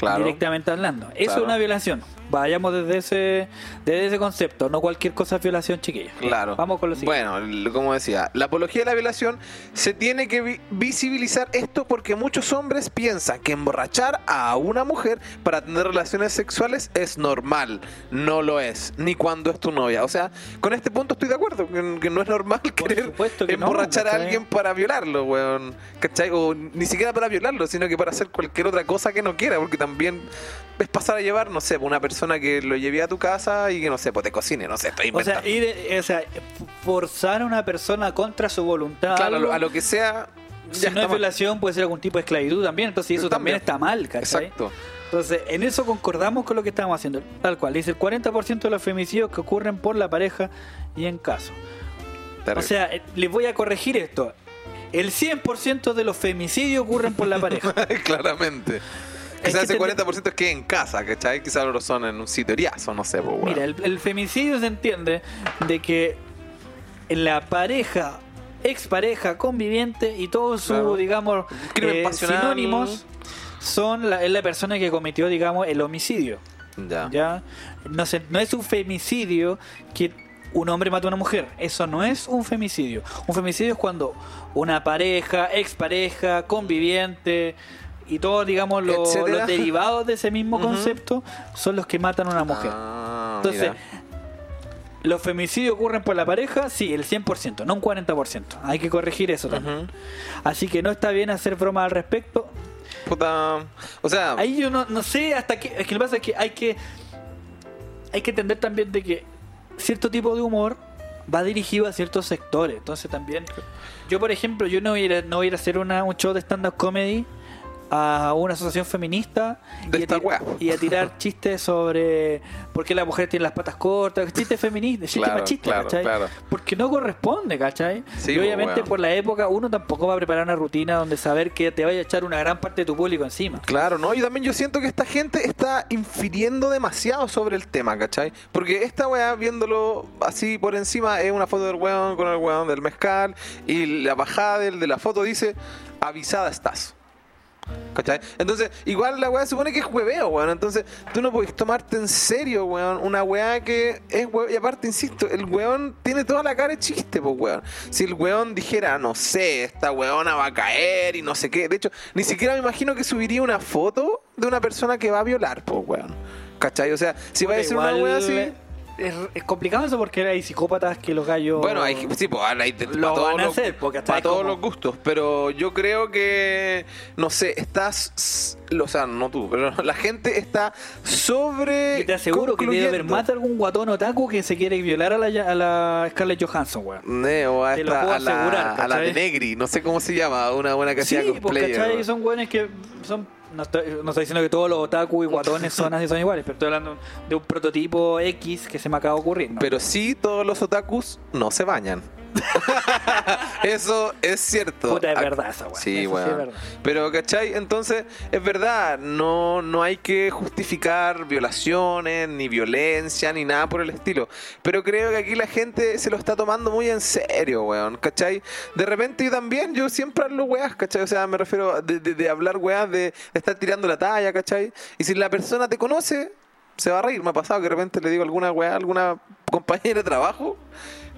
[SPEAKER 2] Claro.
[SPEAKER 3] directamente hablando. Eso
[SPEAKER 2] Claro.
[SPEAKER 3] es una violación. Vayamos desde ese, desde ese concepto. No cualquier cosa es violación, chiquillos.
[SPEAKER 2] Claro.
[SPEAKER 3] Vamos con lo siguiente.
[SPEAKER 2] Bueno, como decía, la apología de la violación se tiene que vi- visibilizar esto porque muchos hombres piensan que emborrachar a una mujer para tener relaciones sexuales es normal. No lo es, ni cuando es tu novia. O sea, con este punto estoy de acuerdo, que, que no es normal querer
[SPEAKER 3] supuesto que no,
[SPEAKER 2] emborrachar a alguien para violarlo, weón. ¿Cachai? O ni siquiera para violarlo, sino que para hacer cualquier otra cosa que no quiera, porque también es pasar a llevar, no sé, una persona que lo lleve a tu casa y que, no sé, pues te cocine, no sé, estoy
[SPEAKER 3] o sea,
[SPEAKER 2] inventando.
[SPEAKER 3] ir, o sea, forzar a una persona contra su voluntad.
[SPEAKER 2] Claro, a
[SPEAKER 3] algo,
[SPEAKER 2] lo, a lo que sea.
[SPEAKER 3] si no es
[SPEAKER 2] mal.
[SPEAKER 3] violación, puede ser algún tipo de esclavitud también. Entonces, eso también,
[SPEAKER 2] También.
[SPEAKER 3] está mal, ¿cachai?
[SPEAKER 2] Exacto.
[SPEAKER 3] Entonces, en eso concordamos con lo que estamos haciendo. Tal cual. Dice el 40% de los femicidios que ocurren por la pareja y en caso. O sea, eh, les voy a corregir esto. El 100% de los femicidios ocurren por la pareja. <laughs>
[SPEAKER 2] Claramente. Quizás
[SPEAKER 3] que
[SPEAKER 2] ese
[SPEAKER 3] tendría-
[SPEAKER 2] 40% es que en casa, ¿cachai? Quizás lo son en un sitio eriazo, no sé, pues, weón.
[SPEAKER 3] Mira, el, el femicidio se entiende de que la pareja, expareja, conviviente y todos sus,
[SPEAKER 2] Claro.
[SPEAKER 3] digamos, eh, sinónimos son la, es la persona que cometió, digamos, el homicidio.
[SPEAKER 2] Ya.
[SPEAKER 3] ¿ya? No, se- no es un femicidio que un hombre mata a una mujer. Eso no es un femicidio. Un femicidio es cuando una pareja, expareja, conviviente y todos, digamos, los derivados de ese mismo <laughs> concepto son los que matan a una mujer.
[SPEAKER 2] Ah,
[SPEAKER 3] Entonces,
[SPEAKER 2] mira.
[SPEAKER 3] ¿los femicidios ocurren por la pareja? Sí, el 100%, no un 40%. Hay que corregir eso también. Así que no está bien hacer bromas al respecto.
[SPEAKER 2] Puta. O sea,
[SPEAKER 3] Ahí yo no, no sé hasta qué. Es que lo que pasa es que hay que. Hay que entender también de que cierto tipo de humor va dirigido a ciertos sectores. Entonces también. Yo, por ejemplo, yo no voy a no voy a hacer una, un show de stand-up comedy a una asociación feminista
[SPEAKER 2] De
[SPEAKER 3] y, a
[SPEAKER 2] esta
[SPEAKER 3] tir-
[SPEAKER 2] wea.
[SPEAKER 3] y a tirar <laughs> chistes sobre por qué la mujer tiene las patas cortas, chistes feministas, chistes
[SPEAKER 2] Claro,
[SPEAKER 3] machistas,
[SPEAKER 2] claro,
[SPEAKER 3] ¿cachai?
[SPEAKER 2] claro.
[SPEAKER 3] Porque no corresponde, ¿cachai?
[SPEAKER 2] Sí,
[SPEAKER 3] y
[SPEAKER 2] pues,
[SPEAKER 3] obviamente por la época uno tampoco va a preparar una rutina donde saber que te vaya a echar una gran parte de tu público encima.
[SPEAKER 2] Claro, ¿no? Y también yo siento que esta gente está infiriendo demasiado sobre el tema, ¿cachai? Porque esta weá, viéndolo así por encima, es una foto del weón con el weón del mezcal y la bajada del, de la foto dice, avisada estás. ¿Cachai? Entonces, igual la weá supone que es hueveo, weón. Entonces, tú no puedes tomarte en serio, weón, una weá que es hueveo. Y aparte, insisto, el weón tiene toda la cara de chiste, pues, weón. Si el weón dijera, no sé, esta weona va a caer y no sé qué. De hecho, ni siquiera me imagino que subiría una foto de una persona que va a violar, pues, weón. ¿Cachai? O sea, si va a decir una weá así.
[SPEAKER 3] Es, es complicado eso porque hay psicópatas que los gallos.
[SPEAKER 2] Bueno, hay, sí, pues hay de-
[SPEAKER 3] Lo
[SPEAKER 2] para todos
[SPEAKER 3] van a
[SPEAKER 2] los-
[SPEAKER 3] hacer, porque hasta
[SPEAKER 2] para todos
[SPEAKER 3] como-
[SPEAKER 2] los gustos, pero yo creo que, no sé, estás, o sea, no tú, pero <laughs> la gente está sobre.
[SPEAKER 3] Yo te aseguro que debe haber más de algún guatón otaku que se quiere violar a la, a la Scarlett Johansson, weón.
[SPEAKER 2] Ne, o a,
[SPEAKER 3] Te lo
[SPEAKER 2] esta-
[SPEAKER 3] puedo
[SPEAKER 2] a la, a la de. Negri, no sé cómo se llama, una buena que
[SPEAKER 3] Sí,
[SPEAKER 2] hacía
[SPEAKER 3] pues,
[SPEAKER 2] cosplayer. weón.
[SPEAKER 3] Son buenos que son. No estoy, no estoy diciendo que todos los otaku y guatones son así, son iguales, pero estoy hablando de un prototipo X que se me acaba de ocurrir.
[SPEAKER 2] Pero sí, todos los otakus no se bañan. <laughs> Eso es cierto.
[SPEAKER 3] Puta, es verdad esa weá.
[SPEAKER 2] Sí, weón.
[SPEAKER 3] es verdad.
[SPEAKER 2] Pero, ¿cachai? Entonces, es verdad, no, no hay que justificar violaciones, ni violencia, ni nada por el estilo. Pero creo que aquí la gente se lo está tomando muy en serio, weón, ¿cachai? De repente yo también, yo siempre hablo weas, ¿cachai? O sea, me refiero de, de- de hablar weas, de estar tirando la talla, ¿cachai? Y si la persona te conoce, se va a reír. Me ha pasado que de repente le digo alguna weá alguna compañera de trabajo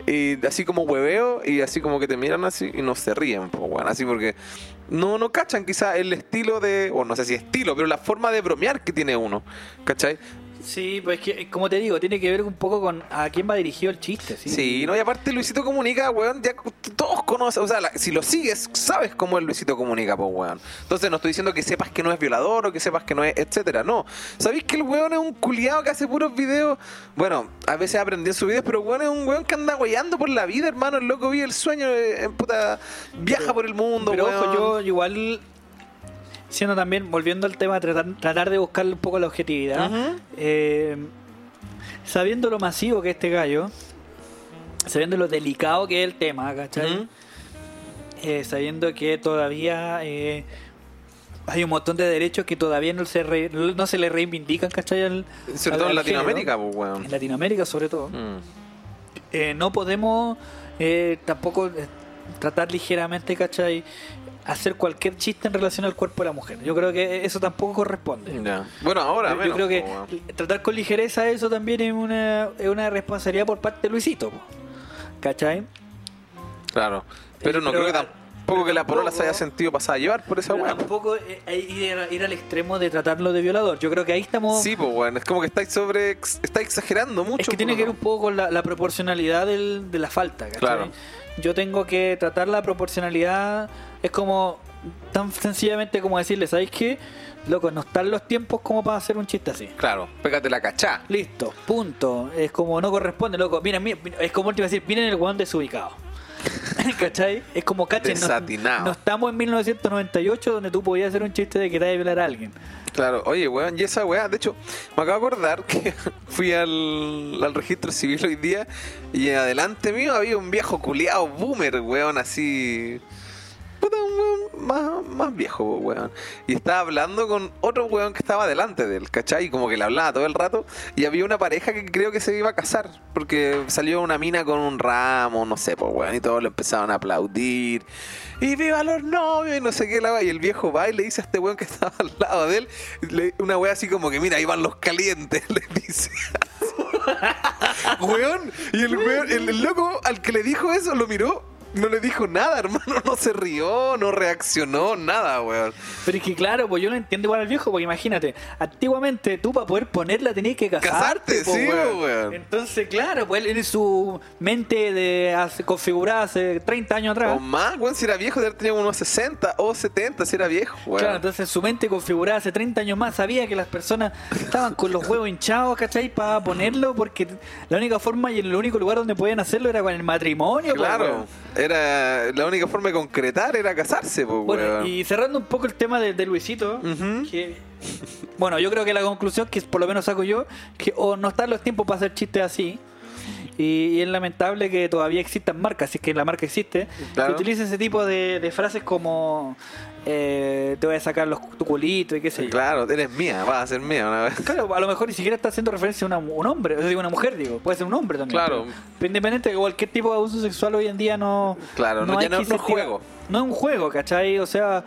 [SPEAKER 2] y así como hueveo y así como que te miran así y no se ríen, pues, weón. Así porque no, no cachan quizá el estilo de, o no sé si estilo, pero la forma de bromear que tiene uno, ¿cachai?
[SPEAKER 3] Sí, pues es que, como te digo, tiene que ver un poco con a quién va dirigido el chiste. Sí,
[SPEAKER 2] Sí, no, y aparte Luisito Comunica, weón, ya todos conocen, o sea, la- si lo sigues, sabes cómo es Luisito Comunica, pues, weón. Entonces no estoy diciendo que sepas que no es violador o que sepas que no es, etcétera, no. ¿Sabéis que el weón es un culiado que hace puros videos? Bueno, a veces aprendí en sus videos, pero weón es un weón que anda weyando por la vida, hermano, el loco vive el sueño, eh, puta, viaja
[SPEAKER 3] Pero-
[SPEAKER 2] por el mundo,
[SPEAKER 3] Pero
[SPEAKER 2] weón.
[SPEAKER 3] ojo, yo igual, siendo también, volviendo al tema, tratar, tratar de buscarle un poco la objetividad, eh, sabiendo lo masivo que es este gallo, sabiendo lo delicado que es el tema, ¿cachai? Eh, sabiendo que todavía eh, hay un montón de derechos que todavía no se, re- no se le reivindican, ¿cachai? Al-
[SPEAKER 2] Sobre
[SPEAKER 3] al-
[SPEAKER 2] todo en. Latinoamérica, pues.
[SPEAKER 3] En Latinoamérica sobre todo.
[SPEAKER 2] Mm.
[SPEAKER 3] No podemos tampoco tratar ligeramente, ¿cachai? Hacer cualquier chiste en relación al cuerpo de la mujer. Yo creo que eso tampoco corresponde.
[SPEAKER 2] Bueno, ahora,
[SPEAKER 3] Yo, yo creo que tratar con ligereza eso también es una, es una responsabilidad por parte de Luisito. po. ¿Cachai?
[SPEAKER 2] Claro. Pero no
[SPEAKER 3] pero-
[SPEAKER 2] creo que tampoco que la porola se haya sentido pasada a llevar por esa weá.
[SPEAKER 3] tampoco eh, ir, ir al extremo de tratarlo de violador. Yo creo que ahí estamos...
[SPEAKER 2] Sí, pues bueno, es como que estáis sobre estáis exagerando mucho.
[SPEAKER 3] Es que tiene que ver un poco con la, la proporcionalidad del- de la falta. ¿cachai?
[SPEAKER 2] Claro.
[SPEAKER 3] Yo tengo que tratar la proporcionalidad. Es como tan sencillamente como decirle, ¿sabéis qué? Loco, no están los tiempos como para hacer un chiste así.
[SPEAKER 2] Claro, pégate la cachá.
[SPEAKER 3] Listo, punto. Es como no corresponde, loco. Miren, miren, es como último decir, miren el weón desubicado. <laughs> ¿Cachai? Es como cachen. No, no estamos en 1998 donde tú podías hacer un chiste de que te a violar a alguien.
[SPEAKER 2] Claro, oye, weón, y esa weá, de hecho, me acabo de acordar que <laughs> fui al, al registro civil hoy día y adelante mío había un viejo culiado boomer, weón, así. Puta, un weón más, más viejo, weón. Y estaba hablando con otro weón que estaba delante de él, ¿cachai? Y como que le hablaba todo el rato. Y había una pareja que creo que se iba a casar. Porque salió una mina con un ramo, no sé, pues weón. Y todos le empezaron a aplaudir. Y viva los novios y no sé qué la. Y el viejo va y le dice a este weón que <laughs> estaba al lado de él, una wea así como que, mira, ahí van los calientes, <laughs> le dice. <laughs> weón. Y el weón, el, el loco al que le dijo eso lo miró. No le dijo nada, <laughs> hermano. No se rió, no reaccionó, nada, weón.
[SPEAKER 3] Pero es que claro, pues yo lo entiendo igual al viejo, porque imagínate, antiguamente tú para poder ponerla tenías que casarte.
[SPEAKER 2] Casarte,
[SPEAKER 3] po,
[SPEAKER 2] sí,
[SPEAKER 3] weón.
[SPEAKER 2] weón.
[SPEAKER 3] Entonces, claro, pues él en su mente de hace- configurada hace 30 años atrás.
[SPEAKER 2] O más, weón, si era viejo, de haber tenido unos 60 o 70, si era viejo, weón.
[SPEAKER 3] Claro, entonces su mente configurada hace 30 años más sabía que las personas estaban con los huevos hinchados, ¿cachai? Para ponerlo, porque la única forma y el único lugar donde podían hacerlo era con el matrimonio. po,
[SPEAKER 2] Claro. Era la única forma de concretar era casarse, pues,
[SPEAKER 3] Bueno, y cerrando un poco el tema de, de Luisito, que, bueno, yo creo que la conclusión que por lo menos saco yo, que o no están los tiempos para hacer chistes así, y, y es lamentable que todavía existan marcas, si es que la marca existe,
[SPEAKER 2] Claro.
[SPEAKER 3] que utilicen ese tipo de, de frases como eh, te voy a sacar los, tu culito y qué sé yo.
[SPEAKER 2] Claro, eres mía, vas a ser mía una vez.
[SPEAKER 3] Claro, a lo mejor ni siquiera está haciendo referencia a una- un hombre, o sea, digo una mujer, digo, puede ser un hombre también.
[SPEAKER 2] Claro.
[SPEAKER 3] pero- independiente de cualquier tipo de abuso sexual hoy en día no.
[SPEAKER 2] Claro, no- ya no- es
[SPEAKER 3] incentivar-
[SPEAKER 2] juego.
[SPEAKER 3] No es un juego, ¿cachai? O sea,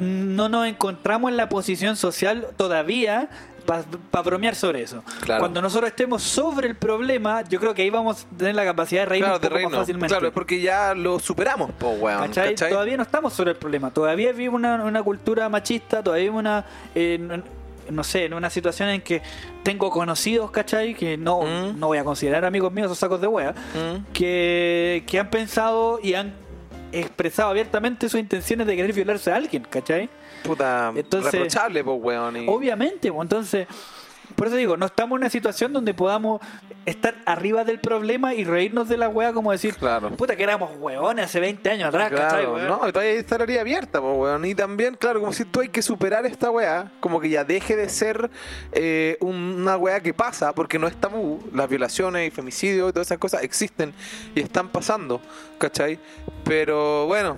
[SPEAKER 3] no nos encontramos en la posición social todavía para bromear sobre eso.
[SPEAKER 2] Claro.
[SPEAKER 3] Cuando nosotros estemos sobre el problema, yo creo que ahí vamos a tener la capacidad de reírnos
[SPEAKER 2] Claro,
[SPEAKER 3] un
[SPEAKER 2] de
[SPEAKER 3] más
[SPEAKER 2] reino.
[SPEAKER 3] fácilmente.
[SPEAKER 2] Claro, porque ya lo superamos, po, weón.
[SPEAKER 3] ¿Cachai?
[SPEAKER 2] ¿cachai?
[SPEAKER 3] Todavía no estamos sobre el problema. Todavía vivimos una, una cultura machista, todavía vivimos una. eh, no sé, en una situación en que tengo conocidos, ¿cachai? Que no,
[SPEAKER 2] Mm.
[SPEAKER 3] no voy a considerar amigos míos esos sacos de wea,
[SPEAKER 2] Mm.
[SPEAKER 3] que, que han pensado y han expresado abiertamente sus intenciones de querer violarse a alguien, ¿cachai?
[SPEAKER 2] Puta,
[SPEAKER 3] Entonces-
[SPEAKER 2] reprochable, po, weón. y-
[SPEAKER 3] Obviamente, pues, entonces, por eso digo, no estamos en una situación donde podamos estar arriba del problema y reírnos de la wea como decir,
[SPEAKER 2] Claro.
[SPEAKER 3] puta que éramos weones hace 20 años atrás, ¿cachai?
[SPEAKER 2] Claro,
[SPEAKER 3] weón?
[SPEAKER 2] no, y todavía estaría abierta, po, weón. Y también, claro, como si tú hay que superar esta weá, como que ya deje de ser eh, una weá que pasa, porque no es tabú. Las violaciones y femicidios y todas esas cosas existen y están pasando, ¿cachai? Pero bueno.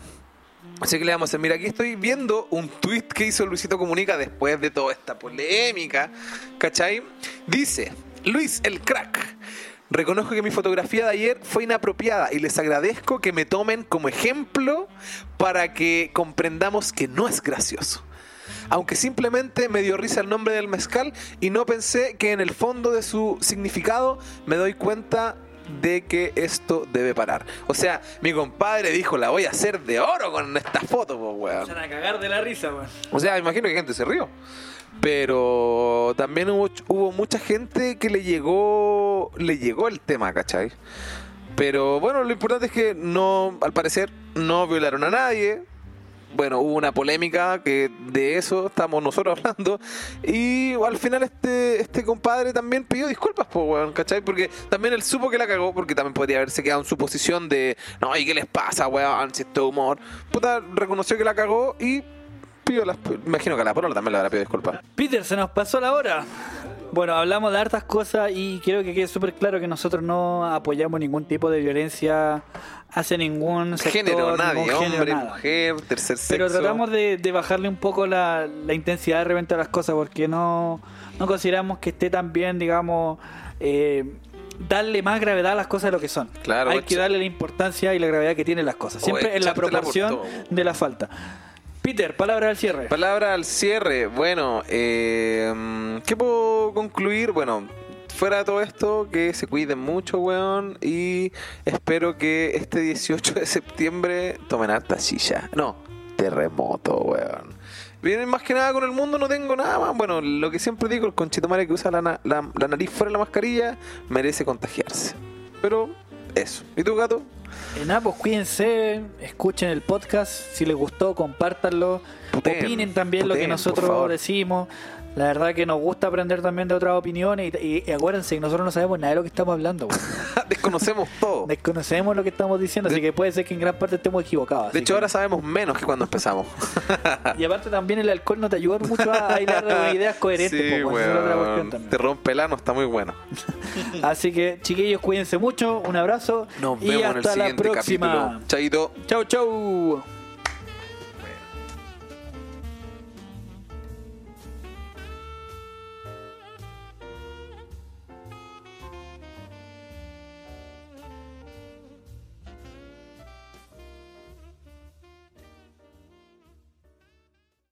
[SPEAKER 2] Así que le vamos a hacer, mira, aquí estoy viendo un tweet que hizo Luisito Comunica después de toda esta polémica, ¿cachai? Dice, Luis el crack, reconozco que mi fotografía de ayer fue inapropiada y les agradezco que me tomen como ejemplo para que comprendamos que no es gracioso. Aunque simplemente me dio risa el nombre del mezcal y no pensé que en el fondo de su significado me doy cuenta de que esto debe parar. O sea, mi compadre dijo, la voy a hacer de oro con esta foto, pues, weón.
[SPEAKER 3] Se van a cagar de la risa, weón.
[SPEAKER 2] O sea, imagino que gente se rió. Pero también hubo, hubo mucha gente que le llegó, le llegó el tema, ¿cachai? Pero bueno, lo importante es que no, al parecer, no violaron a nadie. Bueno, hubo una polémica que de eso estamos nosotros <laughs> hablando. Y al final este, este compadre también pidió disculpas, pues, weón, ¿cachai? Porque también él supo que la cagó, porque también podría haberse quedado en su posición de, no, ¿y qué les pasa, weón? Si esto es humor. Puta, reconoció que la cagó y pidió las... Imagino que a la porola también le habrá pedido disculpas.
[SPEAKER 3] Peter, se nos pasó la hora. Bueno, hablamos de hartas cosas y quiero que quede súper claro que nosotros no apoyamos ningún tipo de violencia hacia ningún sector,
[SPEAKER 2] género, nadie,
[SPEAKER 3] ningún género,
[SPEAKER 2] hombre,
[SPEAKER 3] nada.
[SPEAKER 2] mujer, tercer sexo.
[SPEAKER 3] Pero tratamos de, de bajarle un poco la, la intensidad de repente a las cosas porque no, no consideramos que esté tan bien, digamos, eh, darle más gravedad a las cosas de lo que son.
[SPEAKER 2] Claro,
[SPEAKER 3] Hay que darle la importancia y la gravedad que tienen las cosas. Siempre
[SPEAKER 2] O
[SPEAKER 3] en la proporción de la falta. Peter, palabra al cierre.
[SPEAKER 2] Palabra al cierre. Bueno, eh, ¿qué puedo concluir? Bueno, fuera de todo esto, que se cuiden mucho, weón. Y espero que este 18 de septiembre tomen harta silla. No, terremoto, weón. Vienen más que nada con el mundo, no tengo nada más. Bueno, lo que siempre digo, el conchetumare que usa la, na- la- la nariz fuera de la mascarilla merece contagiarse. Pero eso. ¿Y tú, gato?
[SPEAKER 3] En nada, pues cuídense, escuchen el podcast, si les gustó, compártanlo, opinen también lo que nosotros decimos. La verdad que nos gusta aprender también de otras opiniones y, y- y acuérdense que nosotros no sabemos nada de lo que estamos hablando. <laughs>
[SPEAKER 2] Desconocemos todo.
[SPEAKER 3] Desconocemos lo que estamos diciendo, así que puede ser que en gran parte estemos equivocados.
[SPEAKER 2] De hecho,
[SPEAKER 3] que-
[SPEAKER 2] ahora sabemos menos que cuando empezamos. <laughs>
[SPEAKER 3] Y aparte también el alcohol no te ayuda mucho a hilar <laughs> ideas coherentes.
[SPEAKER 2] Sí,
[SPEAKER 3] po, weón, esa es otra
[SPEAKER 2] weón.
[SPEAKER 3] cuestión también.
[SPEAKER 2] Te rompe el ano, está muy bueno.
[SPEAKER 3] Así que chiquillos, cuídense mucho, un abrazo
[SPEAKER 2] Nos
[SPEAKER 3] y
[SPEAKER 2] vemos en el
[SPEAKER 3] hasta la
[SPEAKER 2] siguiente
[SPEAKER 3] próxima.
[SPEAKER 2] capítulo. Chaito.
[SPEAKER 3] Chau, chau.